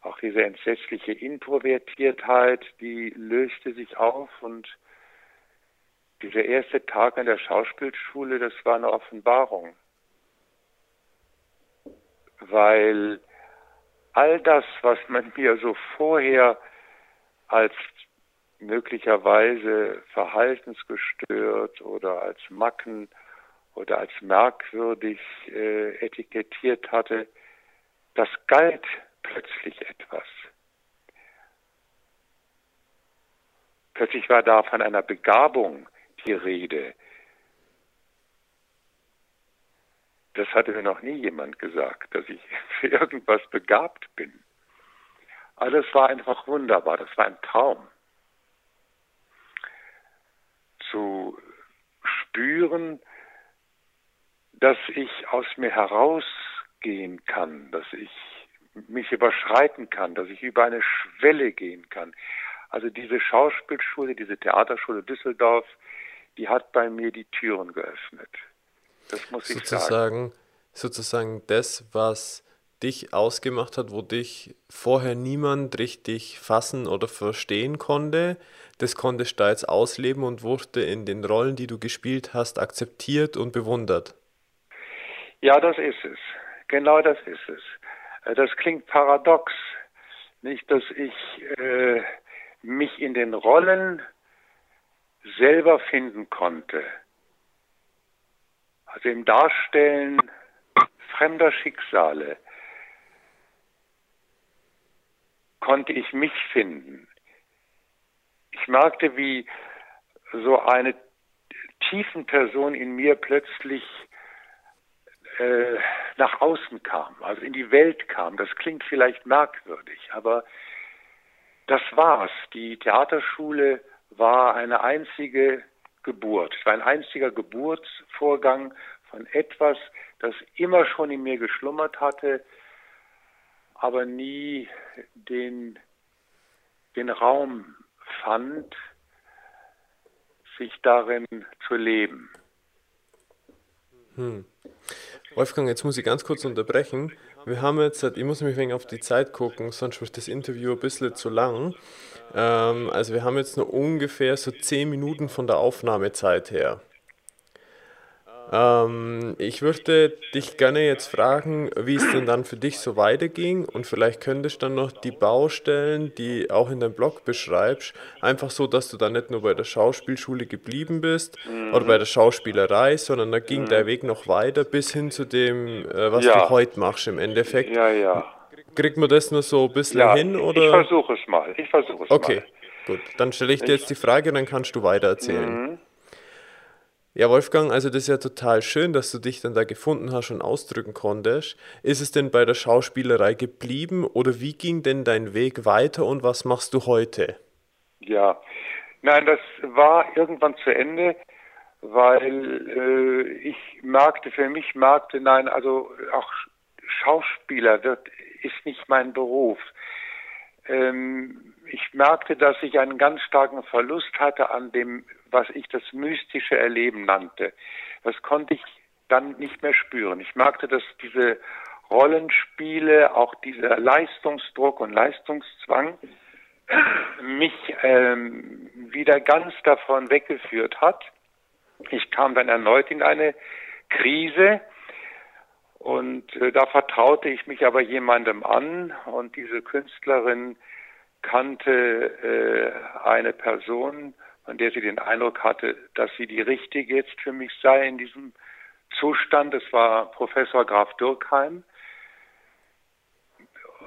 auch diese entsetzliche Introvertiertheit, die löste sich auf und dieser erste Tag an der Schauspielschule, das war eine Offenbarung. Weil all das, was man mir so vorher als möglicherweise verhaltensgestört oder als Macken oder als merkwürdig äh, etikettiert hatte, das galt plötzlich etwas. Plötzlich war da von einer Begabung die Rede. Das hatte mir noch nie jemand gesagt, dass ich für irgendwas begabt bin. Alles war einfach wunderbar, das war ein Traum. Zu spüren, dass ich aus mir herausgehen kann, dass ich mich überschreiten kann, dass ich über eine Schwelle gehen kann. Also diese Schauspielschule, diese Theaterschule Düsseldorf, die hat bei mir die Türen geöffnet. Das muss ich sozusagen, sagen. Sozusagen das, was dich ausgemacht hat, wo dich vorher niemand richtig fassen oder verstehen konnte, das konntest du jetzt ausleben und wurde in den Rollen, die du gespielt hast, akzeptiert und bewundert. Ja, das ist es. Genau das ist es. Äh, das klingt paradox. Nicht, dass ich äh, mich in den Rollen selber finden konnte. Also im Darstellen fremder Schicksale konnte ich mich finden. Ich merkte, wie so eine tiefen Person in mir plötzlich äh, nach außen kam, also in die Welt kam. Das klingt vielleicht merkwürdig, aber das war's. Die Theaterschule war eine einzige Geburt. Ein einziger Geburtsvorgang von etwas, das immer schon in mir geschlummert hatte, aber nie den, den Raum fand, sich darin zu leben. Hm. Wolfgang, jetzt muss ich ganz kurz unterbrechen. Wir haben jetzt, ich muss nämlich wegen auf die Zeit gucken, sonst wird das Interview ein bisschen zu lang. Ähm, also wir haben jetzt nur ungefähr so 10 Minuten von der Aufnahmezeit her. Ähm, ich würde dich gerne jetzt fragen, wie es denn dann für dich so weiterging und vielleicht könntest du dann noch die Baustellen, die auch in deinem Blog beschreibst, einfach so, dass du dann nicht nur bei der Schauspielschule geblieben bist mhm. oder bei der Schauspielerei, sondern da ging mhm. der Weg noch weiter bis hin zu dem, äh, was ja. du heute machst im Endeffekt. Ja, ja. Kriegt man das nur so ein bisschen ja, hin? Oder? Ich versuche es mal. Ich versuche es okay. mal. Okay, gut. Dann stelle ich dir jetzt die Frage und dann kannst du weiter erzählen. Mhm. Ja, Wolfgang, also das ist ja total schön, dass du dich dann da gefunden hast und ausdrücken konntest. Ist es denn bei der Schauspielerei geblieben oder wie ging denn dein Weg weiter und was machst du heute? Ja, nein, das war irgendwann zu Ende, weil äh, ich merkte, für mich merkte, nein, also auch Schauspieler wird, ist nicht mein Beruf. Ähm, ich merkte, dass ich einen ganz starken Verlust hatte an dem was ich das mystische Erleben nannte. Das konnte ich dann nicht mehr spüren. Ich merkte, dass diese Rollenspiele, auch dieser Leistungsdruck und Leistungszwang mich ähm, wieder ganz davon weggeführt hat. Ich kam dann erneut in eine Krise und äh, da vertraute ich mich aber jemandem an und diese Künstlerin kannte äh, eine Person, an der sie den Eindruck hatte, dass sie die richtige jetzt für mich sei in diesem Zustand. Es war Professor Graf Dürkheim,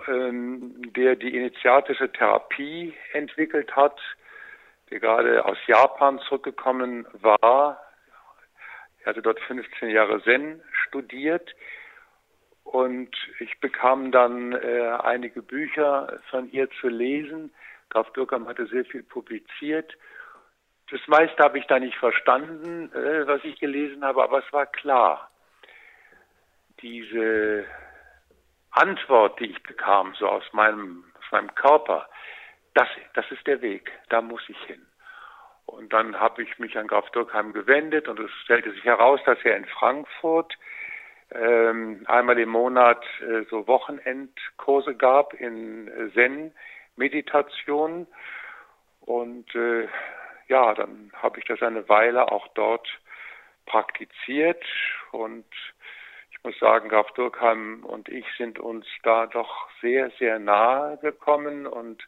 ähm, der die initiatische Therapie entwickelt hat, der gerade aus Japan zurückgekommen war. Er hatte dort 15 Jahre Zen studiert und ich bekam dann äh, einige Bücher von ihr zu lesen. Graf Dürkheim hatte sehr viel publiziert das meiste habe ich da nicht verstanden, äh, was ich gelesen habe, aber es war klar. Diese Antwort, die ich bekam, so aus meinem, aus meinem Körper, das, das ist der Weg, da muss ich hin. Und dann habe ich mich an Graf Dürkheim gewendet und es stellte sich heraus, dass er in Frankfurt einmal im Monat äh, so Wochenendkurse gab in äh, Zen-Meditation. Und äh, ja, dann habe ich das eine Weile auch dort praktiziert und ich muss sagen, Graf Durkheim und ich sind uns da doch sehr, sehr nahe gekommen und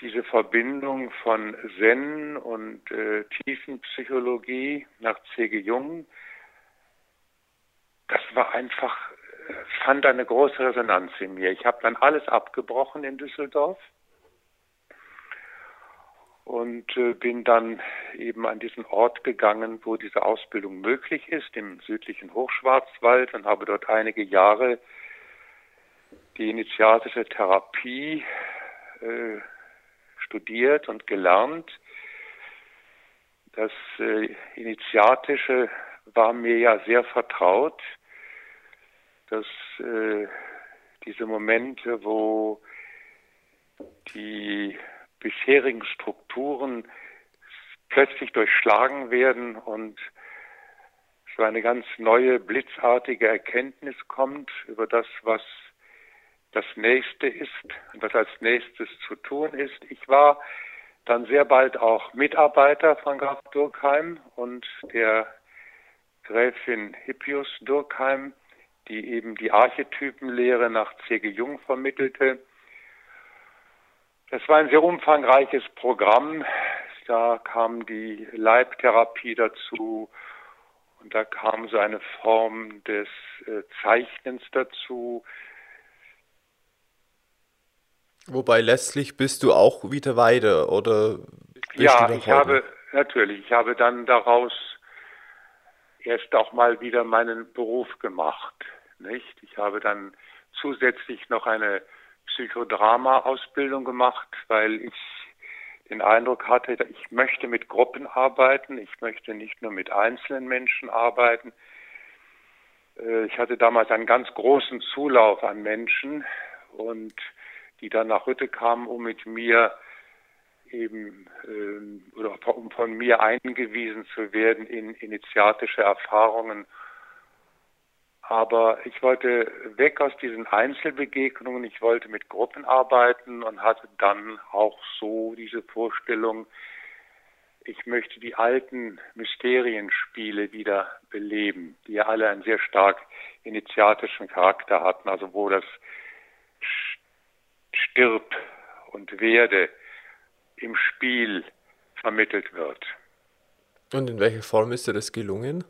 diese Verbindung von Zen und äh, Tiefenpsychologie nach C.G. Jung, das war einfach, äh, fand eine große Resonanz in mir. Ich habe dann alles abgebrochen in Düsseldorf und äh, bin dann eben an diesen Ort gegangen, wo diese Ausbildung möglich ist, im südlichen Hochschwarzwald und habe dort einige Jahre die initiatische Therapie äh, studiert und gelernt. Das äh, Initiatische war mir ja sehr vertraut, dass äh, diese Momente, wo die bisherigen Strukturen plötzlich durchschlagen werden und so eine ganz neue, blitzartige Erkenntnis kommt über das, was das Nächste ist und was als nächstes zu tun ist. Ich war dann sehr bald auch Mitarbeiter von Graf Durkheim und der Gräfin Hippius Durkheim, die eben die Archetypenlehre nach C.G. Jung vermittelte. Das war ein sehr umfangreiches Programm. Da kam die Leibtherapie dazu und da kam so eine Form des äh, Zeichnens dazu, Wobei letztlich bist du auch wieder weiter, oder? Ja, ich habe, natürlich, ich habe dann daraus erst auch mal wieder meinen Beruf gemacht, nicht? Ich habe dann zusätzlich noch eine Psychodrama-Ausbildung gemacht, weil ich den Eindruck hatte, ich möchte mit Gruppen arbeiten, ich möchte nicht nur mit einzelnen Menschen arbeiten. Äh, ich hatte damals einen ganz großen Zulauf an Menschen und die dann nach Hütte kamen, um mit mir eben äh, oder um von mir eingewiesen zu werden in initiatische Erfahrungen. Aber ich wollte weg aus diesen Einzelbegegnungen, ich wollte mit Gruppen arbeiten und hatte dann auch so diese Vorstellung, ich möchte die alten Mysterienspiele wieder beleben, die ja alle einen sehr stark initiatischen Charakter hatten, also wo das stirb und werde im Spiel vermittelt wird. Und in welcher Form ist dir das gelungen?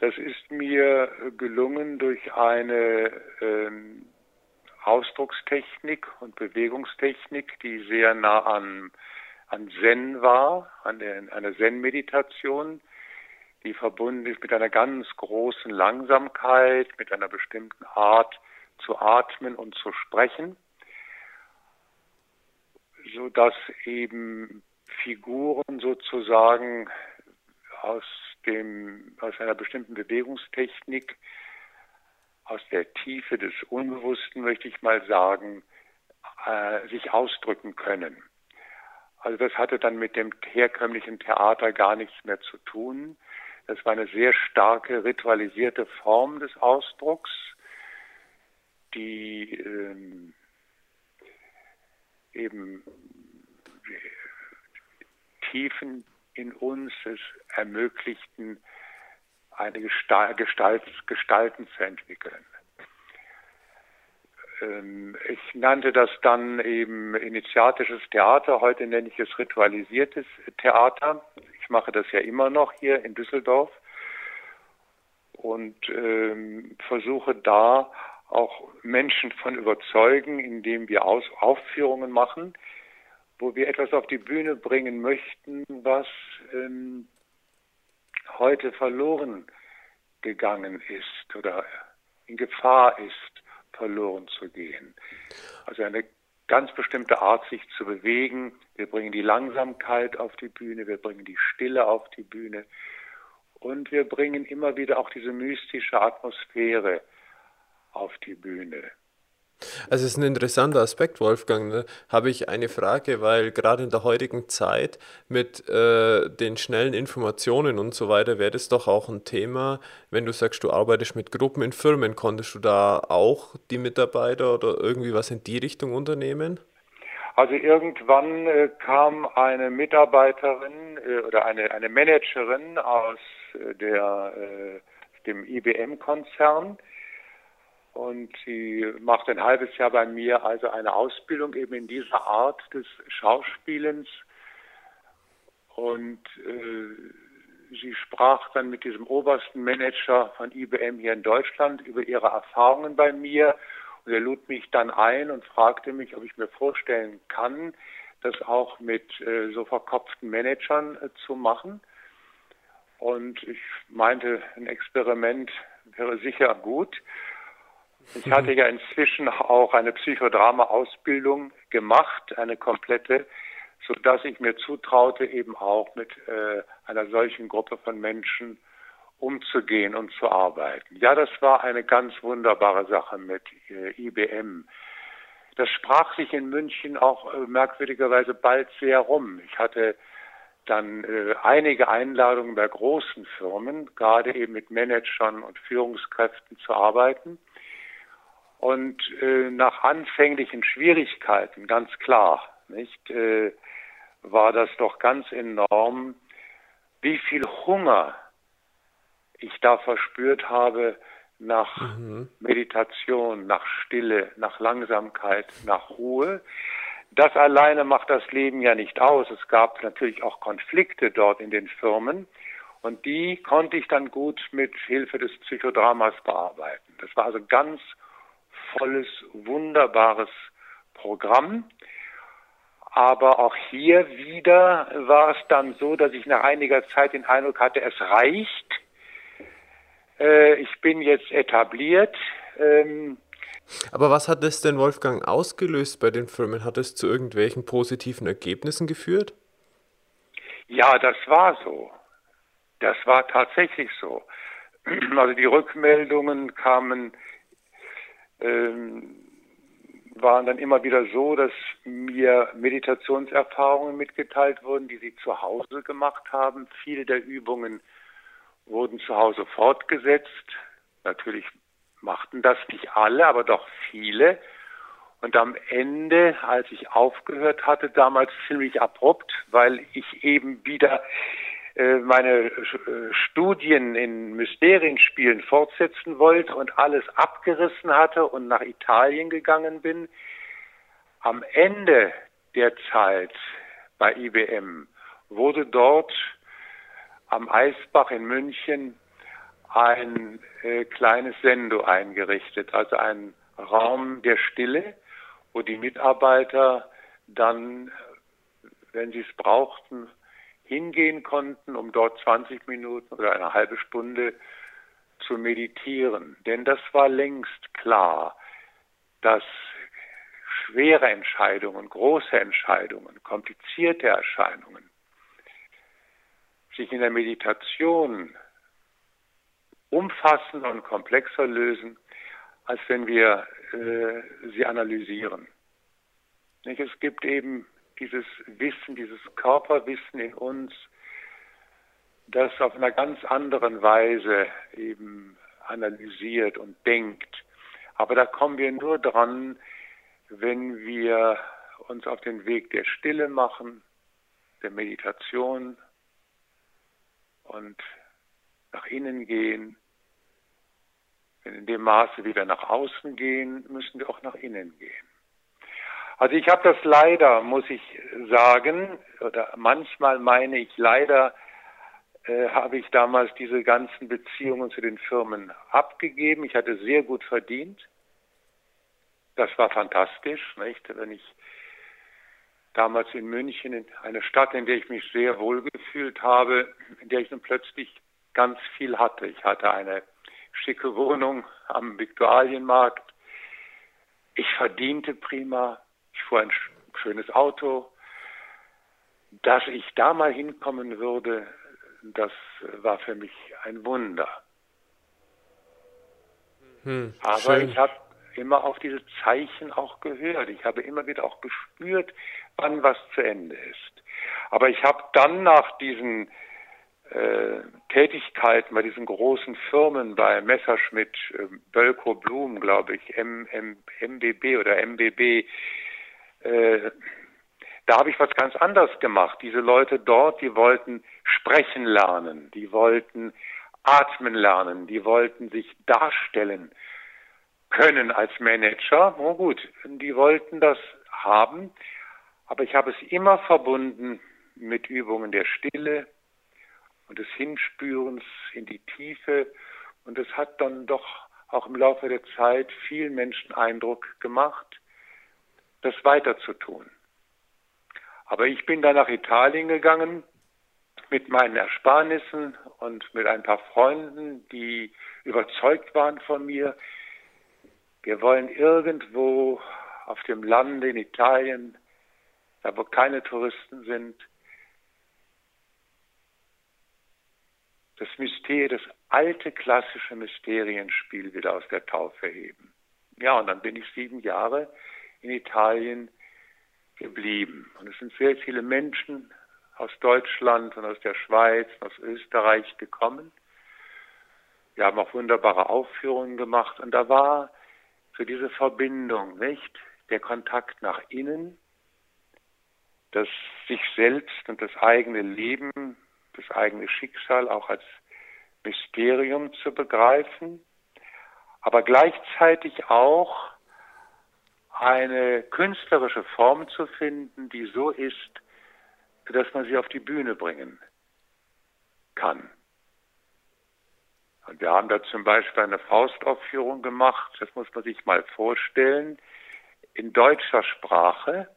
Das ist mir gelungen durch eine ähm, Ausdruckstechnik und Bewegungstechnik, die sehr nah an, an Zen war, an der, einer Zen-Meditation, die verbunden ist mit einer ganz großen Langsamkeit, mit einer bestimmten Art zu atmen und zu sprechen, so dass eben Figuren sozusagen aus dem, aus einer bestimmten Bewegungstechnik, aus der Tiefe des Unbewussten, möchte ich mal sagen, äh, sich ausdrücken können. Also das hatte dann mit dem herkömmlichen Theater gar nichts mehr zu tun. Das war eine sehr starke ritualisierte Form des Ausdrucks, die ähm, eben Tiefen in uns es ermöglichten, eine Gestalt, Gestalt, Gestalten zu entwickeln. Ähm, ich nannte das dann eben initiatisches Theater, heute nenne ich es ritualisiertes Theater. Ich mache das ja immer noch hier in Düsseldorf und ähm, versuche da auch Menschen von überzeugen, indem wir Aus Aufführungen machen, wo wir etwas auf die Bühne bringen möchten, was ähm, heute verloren gegangen ist oder in Gefahr ist, verloren zu gehen. Also eine ganz bestimmte Art, sich zu bewegen. Wir bringen die Langsamkeit auf die Bühne, wir bringen die Stille auf die Bühne und wir bringen immer wieder auch diese mystische Atmosphäre auf die Bühne. Also es ist ein interessanter Aspekt, Wolfgang. Ne? Habe ich eine Frage, weil gerade in der heutigen Zeit mit äh, den schnellen Informationen und so weiter wäre das doch auch ein Thema, wenn du sagst, du arbeitest mit Gruppen in Firmen, konntest du da auch die Mitarbeiter oder irgendwie was in die Richtung unternehmen? Also irgendwann äh, kam eine Mitarbeiterin äh, oder eine, eine Managerin aus äh, der, äh, dem IBM-Konzern, und sie macht ein halbes Jahr bei mir also eine Ausbildung eben in dieser Art des Schauspielens und äh, sie sprach dann mit diesem obersten Manager von IBM hier in Deutschland über ihre Erfahrungen bei mir und er lud mich dann ein und fragte mich, ob ich mir vorstellen kann, das auch mit äh, so verkopften Managern äh, zu machen. Und ich meinte, ein Experiment wäre sicher gut. Ich hatte ja inzwischen auch eine Psychodrama-Ausbildung gemacht, eine komplette, so dass ich mir zutraute, eben auch mit äh, einer solchen Gruppe von Menschen umzugehen und zu arbeiten. Ja, das war eine ganz wunderbare Sache mit äh, IBM. Das sprach sich in München auch äh, merkwürdigerweise bald sehr rum. Ich hatte dann äh, einige Einladungen bei großen Firmen, gerade eben mit Managern und Führungskräften zu arbeiten. Und äh, nach anfänglichen Schwierigkeiten, ganz klar, nicht, äh, war das doch ganz enorm, wie viel Hunger ich da verspürt habe nach mhm. Meditation, nach Stille, nach Langsamkeit, nach Ruhe. Das alleine macht das Leben ja nicht aus. Es gab natürlich auch Konflikte dort in den Firmen und die konnte ich dann gut mit Hilfe des Psychodramas bearbeiten. Das war also ganz volles, wunderbares Programm. Aber auch hier wieder war es dann so, dass ich nach einiger Zeit den Eindruck hatte, es reicht. Äh, ich bin jetzt etabliert. Ähm, aber was hat es denn, Wolfgang, ausgelöst bei den Firmen? Hat es zu irgendwelchen positiven Ergebnissen geführt? Ja, das war so. Das war tatsächlich so. Also die Rückmeldungen kamen ähm, waren dann immer wieder so, dass mir Meditationserfahrungen mitgeteilt wurden, die sie zu Hause gemacht haben. Viele der Übungen wurden zu Hause fortgesetzt. Natürlich machten das nicht alle, aber doch viele. Und am Ende, als ich aufgehört hatte, damals ziemlich abrupt, weil ich eben wieder meine äh, Studien in Mysterienspielen fortsetzen wollte und alles abgerissen hatte und nach Italien gegangen bin. Am Ende der Zeit bei IBM wurde dort am Eisbach in München ein äh, kleines Sendo eingerichtet, also ein Raum der Stille, wo die Mitarbeiter dann, wenn sie es brauchten, hingehen konnten, um dort 20 Minuten oder eine halbe Stunde zu meditieren. Denn das war längst klar, dass schwere Entscheidungen, große Entscheidungen, komplizierte Erscheinungen sich in der Meditation umfassender und komplexer lösen, als wenn wir äh, sie analysieren. Nicht? Es gibt eben dieses Wissen, dieses Körperwissen in uns, das auf einer ganz anderen Weise eben analysiert und denkt. Aber da kommen wir nur dran, wenn wir uns auf den Weg der Stille machen, der Meditation und nach innen gehen. Wenn in dem Maße wie wir nach außen gehen, müssen wir auch nach innen gehen. Also ich habe das leider, muss ich sagen, oder manchmal meine ich leider, äh, habe ich damals diese ganzen Beziehungen zu den Firmen abgegeben. Ich hatte sehr gut verdient. Das war fantastisch, nicht? Wenn ich damals in München, in eine Stadt, in der ich mich sehr wohl gefühlt habe, in der ich nun plötzlich ganz viel hatte. Ich hatte eine schicke Wohnung am Viktualienmarkt. Ich verdiente prima fuhr ein schönes Auto. Dass ich da mal hinkommen würde, das war für mich ein Wunder. Hm, Aber schön. ich habe immer auf diese Zeichen auch gehört. Ich habe immer wieder auch gespürt, wann was zu Ende ist. Aber ich habe dann nach diesen äh, Tätigkeiten bei diesen großen Firmen, bei Messerschmidt, äh, Bölko Blum, glaube ich, M, M, MBB oder MBB, äh, da habe ich was ganz anderes gemacht. Diese Leute dort, die wollten sprechen lernen, die wollten atmen lernen, die wollten sich darstellen. können als Manager. Oh gut, die wollten das haben, aber ich habe es immer verbunden mit Übungen der Stille und des Hinspürens in die Tiefe. Und es hat dann doch auch im Laufe der Zeit vielen Menschen Eindruck gemacht, das weiterzutun. Aber ich bin dann nach Italien gegangen mit meinen Ersparnissen und mit ein paar Freunden, die überzeugt waren von mir. Wir wollen irgendwo auf dem Lande in Italien, da wo keine Touristen sind, das Mysterium, das alte klassische Mysterienspiel wieder aus der Taufe heben. Ja, und dann bin ich sieben Jahre in Italien geblieben. Und es sind sehr viele Menschen aus Deutschland und aus der Schweiz, aus Österreich gekommen. Wir haben auch wunderbare Aufführungen gemacht und da war so diese Verbindung, nicht? Der Kontakt nach innen, das sich selbst und das eigene Leben, das eigene Schicksal auch als Mysterium zu begreifen, aber gleichzeitig auch eine künstlerische Form zu finden, die so ist, dass man sie auf die Bühne bringen kann. Und wir haben da zum Beispiel eine Faustaufführung gemacht, das muss man sich mal vorstellen, in deutscher Sprache.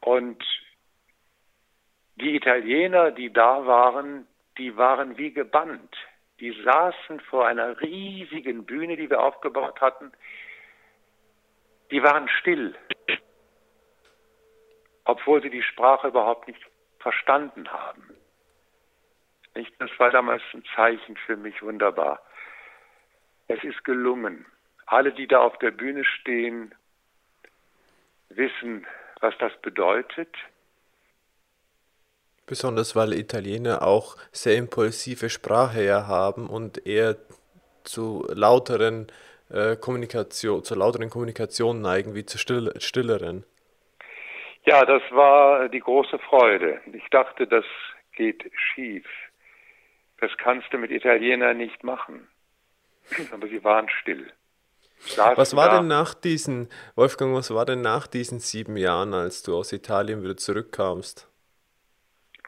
Und die Italiener, die da waren, die waren wie gebannt. Die saßen vor einer riesigen Bühne, die wir aufgebaut hatten, die waren still, obwohl sie die Sprache überhaupt nicht verstanden haben. Das war damals ein Zeichen für mich wunderbar. Es ist gelungen. Alle, die da auf der Bühne stehen, wissen, was das bedeutet. Besonders weil Italiener auch sehr impulsive Sprache ja haben und eher zu lauteren äh, Kommunikation, zur lauteren Kommunikation neigen, wie zu still, stilleren. Ja, das war die große Freude. Ich dachte, das geht schief. Das kannst du mit Italienern nicht machen. Aber sie waren still. Was war da. denn nach diesen, Wolfgang, was war denn nach diesen sieben Jahren, als du aus Italien wieder zurückkamst?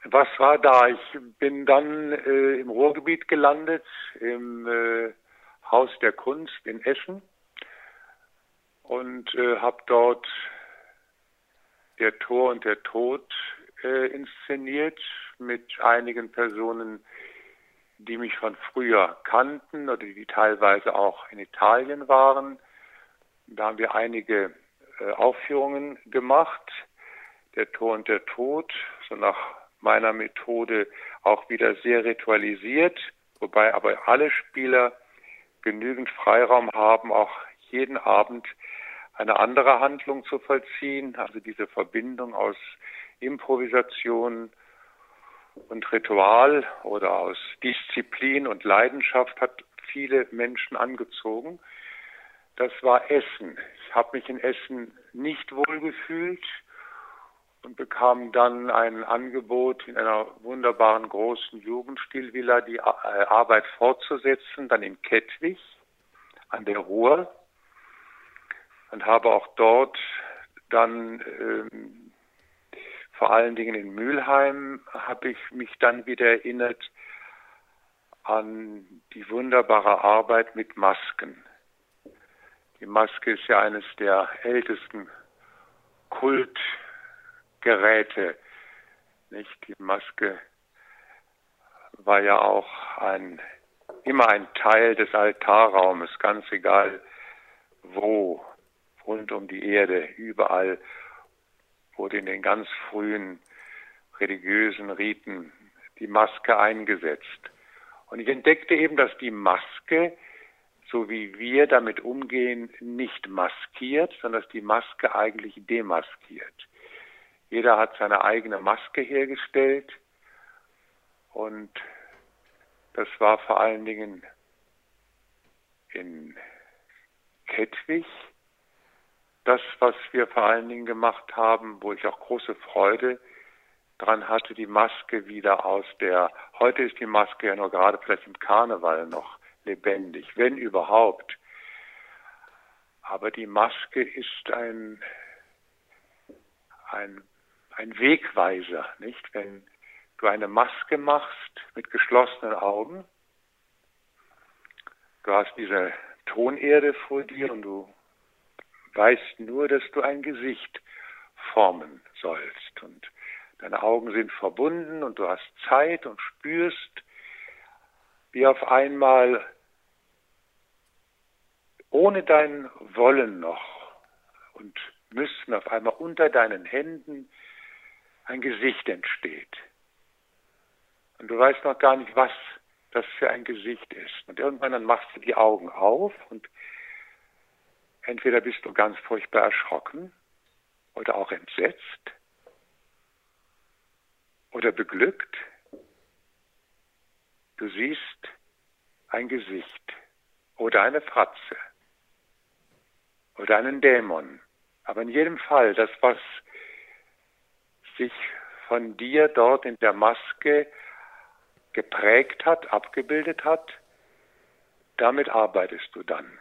Was war da? Ich bin dann äh, im Ruhrgebiet gelandet, im äh, Haus der Kunst in Essen und äh, habe dort Der Tor und der Tod äh, inszeniert mit einigen Personen, die mich von früher kannten oder die teilweise auch in Italien waren. Da haben wir einige äh, Aufführungen gemacht. Der Tor und der Tod, so nach meiner Methode auch wieder sehr ritualisiert, wobei aber alle Spieler genügend Freiraum haben, auch jeden Abend eine andere Handlung zu vollziehen, also diese Verbindung aus Improvisation und Ritual oder aus Disziplin und Leidenschaft hat viele Menschen angezogen. Das war Essen. Ich habe mich in Essen nicht wohl gefühlt und bekam dann ein Angebot in einer wunderbaren großen Jugendstilvilla die äh, Arbeit fortzusetzen, dann in Kettwig an der Ruhr und habe auch dort dann ähm, vor allen Dingen in Mülheim habe ich mich dann wieder erinnert an die wunderbare Arbeit mit Masken. Die Maske ist ja eines der ältesten Kult Geräte. Nicht? Die Maske war ja auch ein, immer ein Teil des Altarraumes, ganz egal wo, rund um die Erde, überall wurde in den ganz frühen religiösen Riten die Maske eingesetzt. Und ich entdeckte eben, dass die Maske, so wie wir damit umgehen, nicht maskiert, sondern dass die Maske eigentlich demaskiert. Jeder hat seine eigene Maske hergestellt. Und das war vor allen Dingen in Kettwig das, was wir vor allen Dingen gemacht haben, wo ich auch große Freude dran hatte, die Maske wieder aus der, heute ist die Maske ja nur gerade vielleicht im Karneval noch lebendig, wenn überhaupt, Aber die Maske ist ein, ein, ein Wegweiser, nicht? Wenn du eine Maske machst mit geschlossenen Augen, du hast diese Tonerde vor dir und du weißt nur, dass du ein Gesicht formen sollst. Und deine Augen sind verbunden und du hast Zeit und spürst, wie auf einmal ohne dein Wollen noch und Müssen auf einmal unter deinen Händen ein Gesicht entsteht. Und du weißt noch gar nicht, was das für ein Gesicht ist. Und irgendwann dann machst du die Augen auf und entweder bist du ganz furchtbar erschrocken oder auch entsetzt oder beglückt. Du siehst ein Gesicht oder eine Fratze oder einen Dämon. Aber in jedem Fall, das, was sich von dir dort in der Maske geprägt hat, abgebildet hat, damit arbeitest du dann.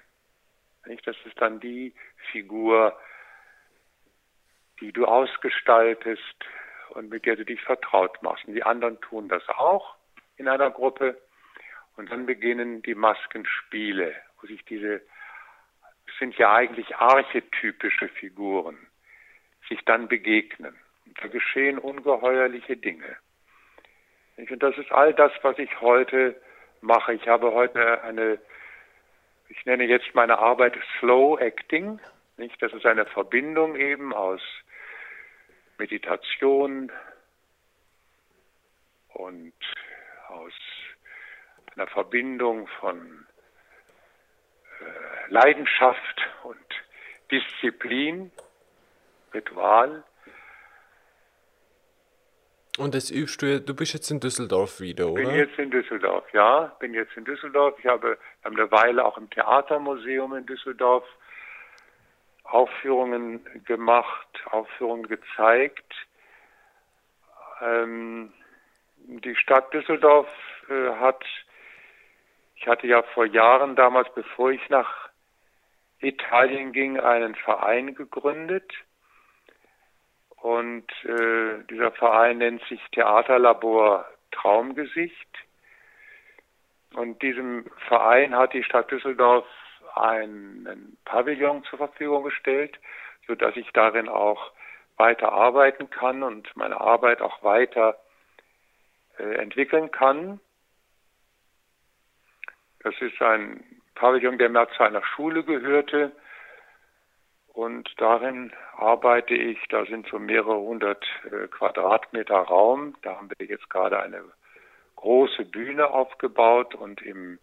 Das ist dann die Figur, die du ausgestaltest und mit der du dich vertraut machst. Und die anderen tun das auch in einer Gruppe. Und dann beginnen die Maskenspiele, wo sich diese, sind ja eigentlich archetypische Figuren, sich dann begegnen. Da geschehen ungeheuerliche Dinge. Und das ist all das, was ich heute mache. Ich habe heute eine, ich nenne jetzt meine Arbeit Slow Acting. Nicht? Das ist eine Verbindung eben aus Meditation und aus einer Verbindung von äh, Leidenschaft und Disziplin, Ritual. Und das übst du, du bist jetzt in Düsseldorf wieder, oder? Bin jetzt in Düsseldorf, ja, bin jetzt in Düsseldorf. Ich habe eine Weile auch im Theatermuseum in Düsseldorf Aufführungen gemacht, Aufführungen gezeigt. Ähm, die Stadt Düsseldorf äh, hat, ich hatte ja vor Jahren damals, bevor ich nach Italien ging, einen Verein gegründet. Und äh, dieser Verein nennt sich Theaterlabor Traumgesicht. Und diesem Verein hat die Stadt Düsseldorf einen Pavillon zur Verfügung gestellt, so dass ich darin auch weiter arbeiten kann und meine Arbeit auch weiter äh, entwickeln kann. Das ist ein Pavillon, der mehr zu einer Schule gehörte. Und darin arbeite ich, da sind so mehrere hundert äh, Quadratmeter Raum. Da haben wir jetzt gerade eine große Bühne aufgebaut und im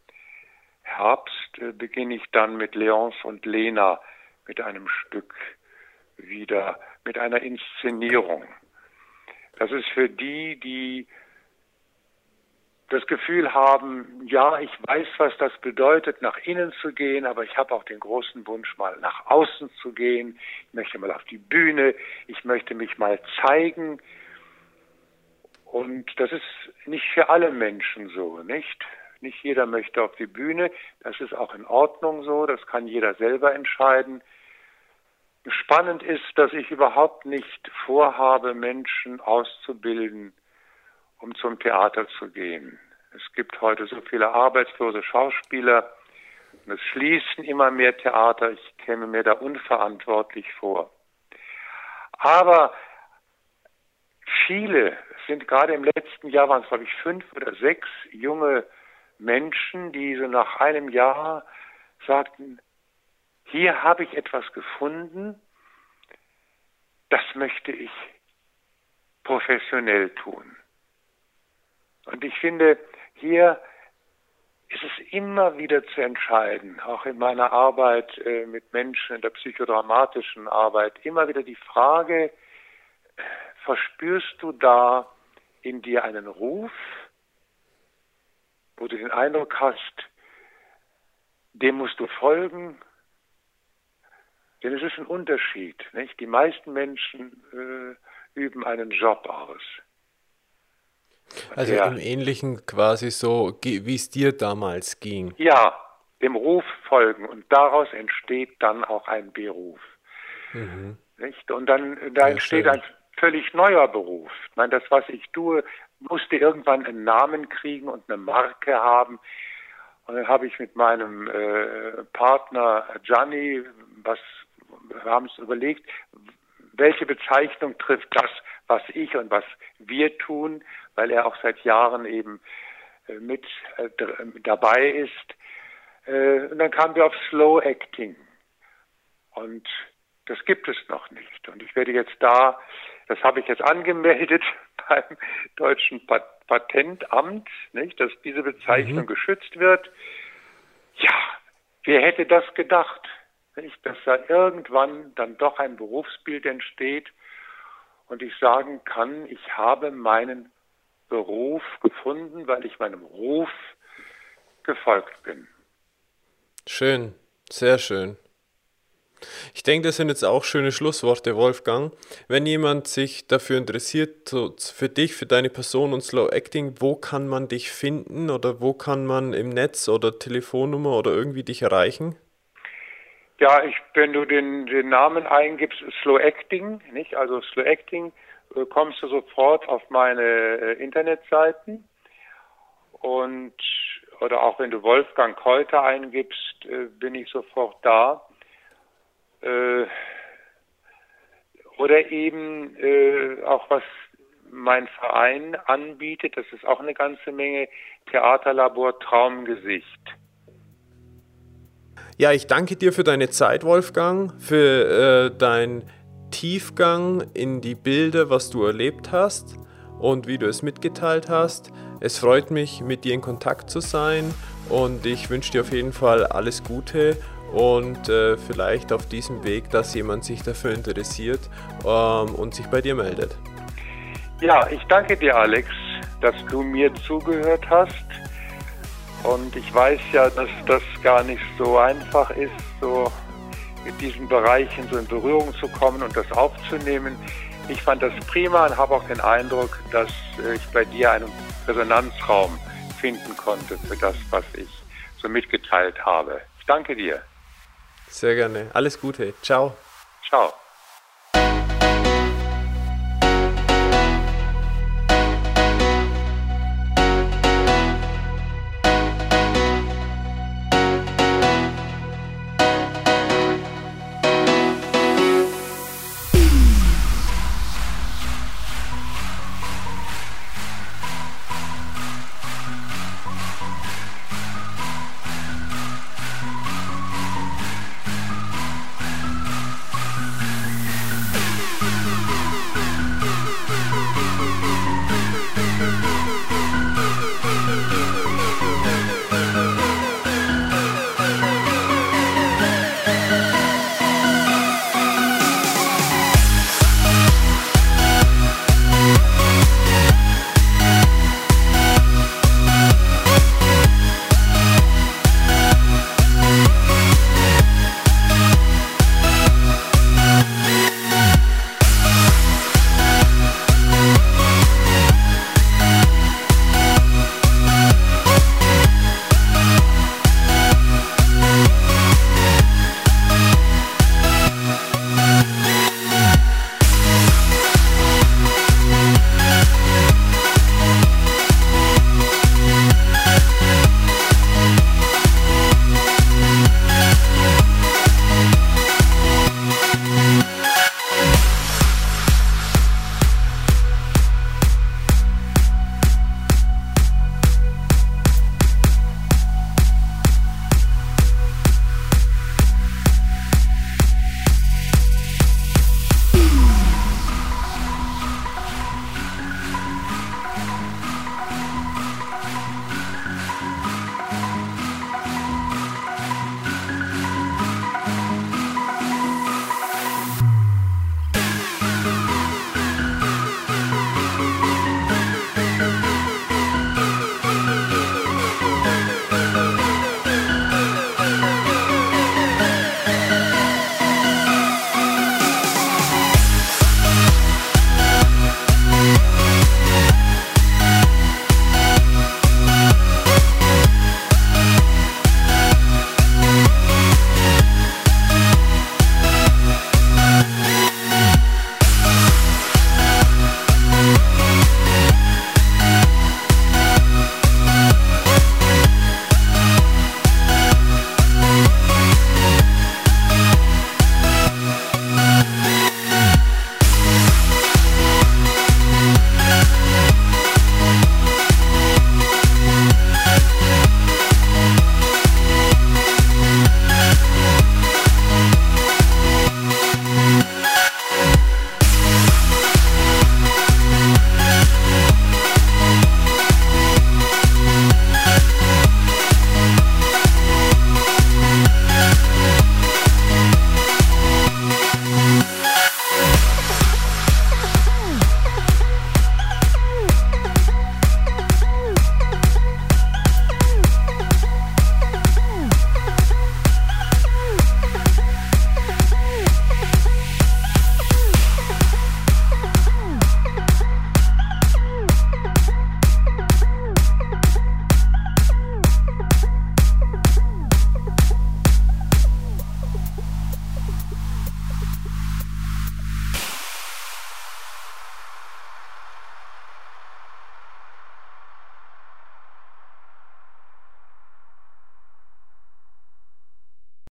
Herbst äh, beginne ich dann mit Leons und Lena mit einem Stück wieder, mit einer Inszenierung. Das ist für die, die das Gefühl haben, ja, ich weiß, was das bedeutet, nach innen zu gehen, aber ich habe auch den großen Wunsch, mal nach außen zu gehen. Ich möchte mal auf die Bühne, ich möchte mich mal zeigen. Und das ist nicht für alle Menschen so, nicht? Nicht jeder möchte auf die Bühne. Das ist auch in Ordnung so. Das kann jeder selber entscheiden. Spannend ist, dass ich überhaupt nicht vorhabe, Menschen auszubilden, um zum Theater zu gehen. Es gibt heute so viele arbeitslose Schauspieler und es schließen immer mehr Theater. Ich käme mir da unverantwortlich vor. Aber viele sind gerade im letzten Jahr, waren es glaube ich fünf oder sechs junge Menschen, die so nach einem Jahr sagten, hier habe ich etwas gefunden, das möchte ich professionell tun. Und ich finde, hier ist es immer wieder zu entscheiden, auch in meiner Arbeit äh, mit Menschen, in der psychodramatischen Arbeit, immer wieder die Frage, verspürst du da in dir einen Ruf, wo du den Eindruck hast, dem musst du folgen. Denn es ist ein Unterschied. Nicht? Die meisten Menschen äh, üben einen Job aus. Also ja. im Ähnlichen quasi so, wie es dir damals ging. Ja, dem Ruf folgen und daraus entsteht dann auch ein Beruf. Mhm. Nicht? Und dann da ja, entsteht schön. ein völlig neuer Beruf. Ich meine, das, was ich tue, musste irgendwann einen Namen kriegen und eine Marke haben. Und dann habe ich mit meinem äh, Partner Gianni, was, wir haben uns überlegt, welche Bezeichnung trifft das, was ich und was wir tun, weil er auch seit Jahren eben äh, mit äh, dabei ist. Äh, und dann kamen wir auf Slow Acting. Und das gibt es noch nicht. Und ich werde jetzt da, das habe ich jetzt angemeldet beim deutschen Patentamt, nicht, dass diese Bezeichnung mhm. geschützt wird. Ja, wer hätte das gedacht? Nicht, dass da irgendwann dann doch ein Berufsbild entsteht und ich sagen kann, ich habe meinen Beruf gefunden, weil ich meinem Ruf gefolgt bin. Schön, sehr schön. Ich denke, das sind jetzt auch schöne Schlussworte, Wolfgang. Wenn jemand sich dafür interessiert, für dich, für deine Person und Slow Acting, wo kann man dich finden oder wo kann man im Netz oder Telefonnummer oder irgendwie dich erreichen? Ja, ich, wenn du den, den Namen eingibst, Slow Acting, nicht? Also Slow Acting, kommst du sofort auf meine äh, Internetseiten und oder auch wenn du Wolfgang Keuter eingibst, äh, bin ich sofort da. Äh, oder eben äh, auch was mein Verein anbietet, das ist auch eine ganze Menge, Theaterlabor Traumgesicht. Ja, ich danke dir für deine Zeit, Wolfgang, für äh, dein Tiefgang in die Bilder, was du erlebt hast und wie du es mitgeteilt hast. Es freut mich, mit dir in Kontakt zu sein und ich wünsche dir auf jeden Fall alles Gute und äh, vielleicht auf diesem Weg, dass jemand sich dafür interessiert ähm, und sich bei dir meldet. Ja, ich danke dir, Alex, dass du mir zugehört hast. Und ich weiß ja, dass das gar nicht so einfach ist, so mit diesen Bereichen so in Berührung zu kommen und das aufzunehmen. Ich fand das prima und habe auch den Eindruck, dass äh, ich bei dir einen Resonanzraum finden konnte für das, was ich so mitgeteilt habe. Ich danke dir. Sehr gerne. Alles Gute. Ciao. Ciao.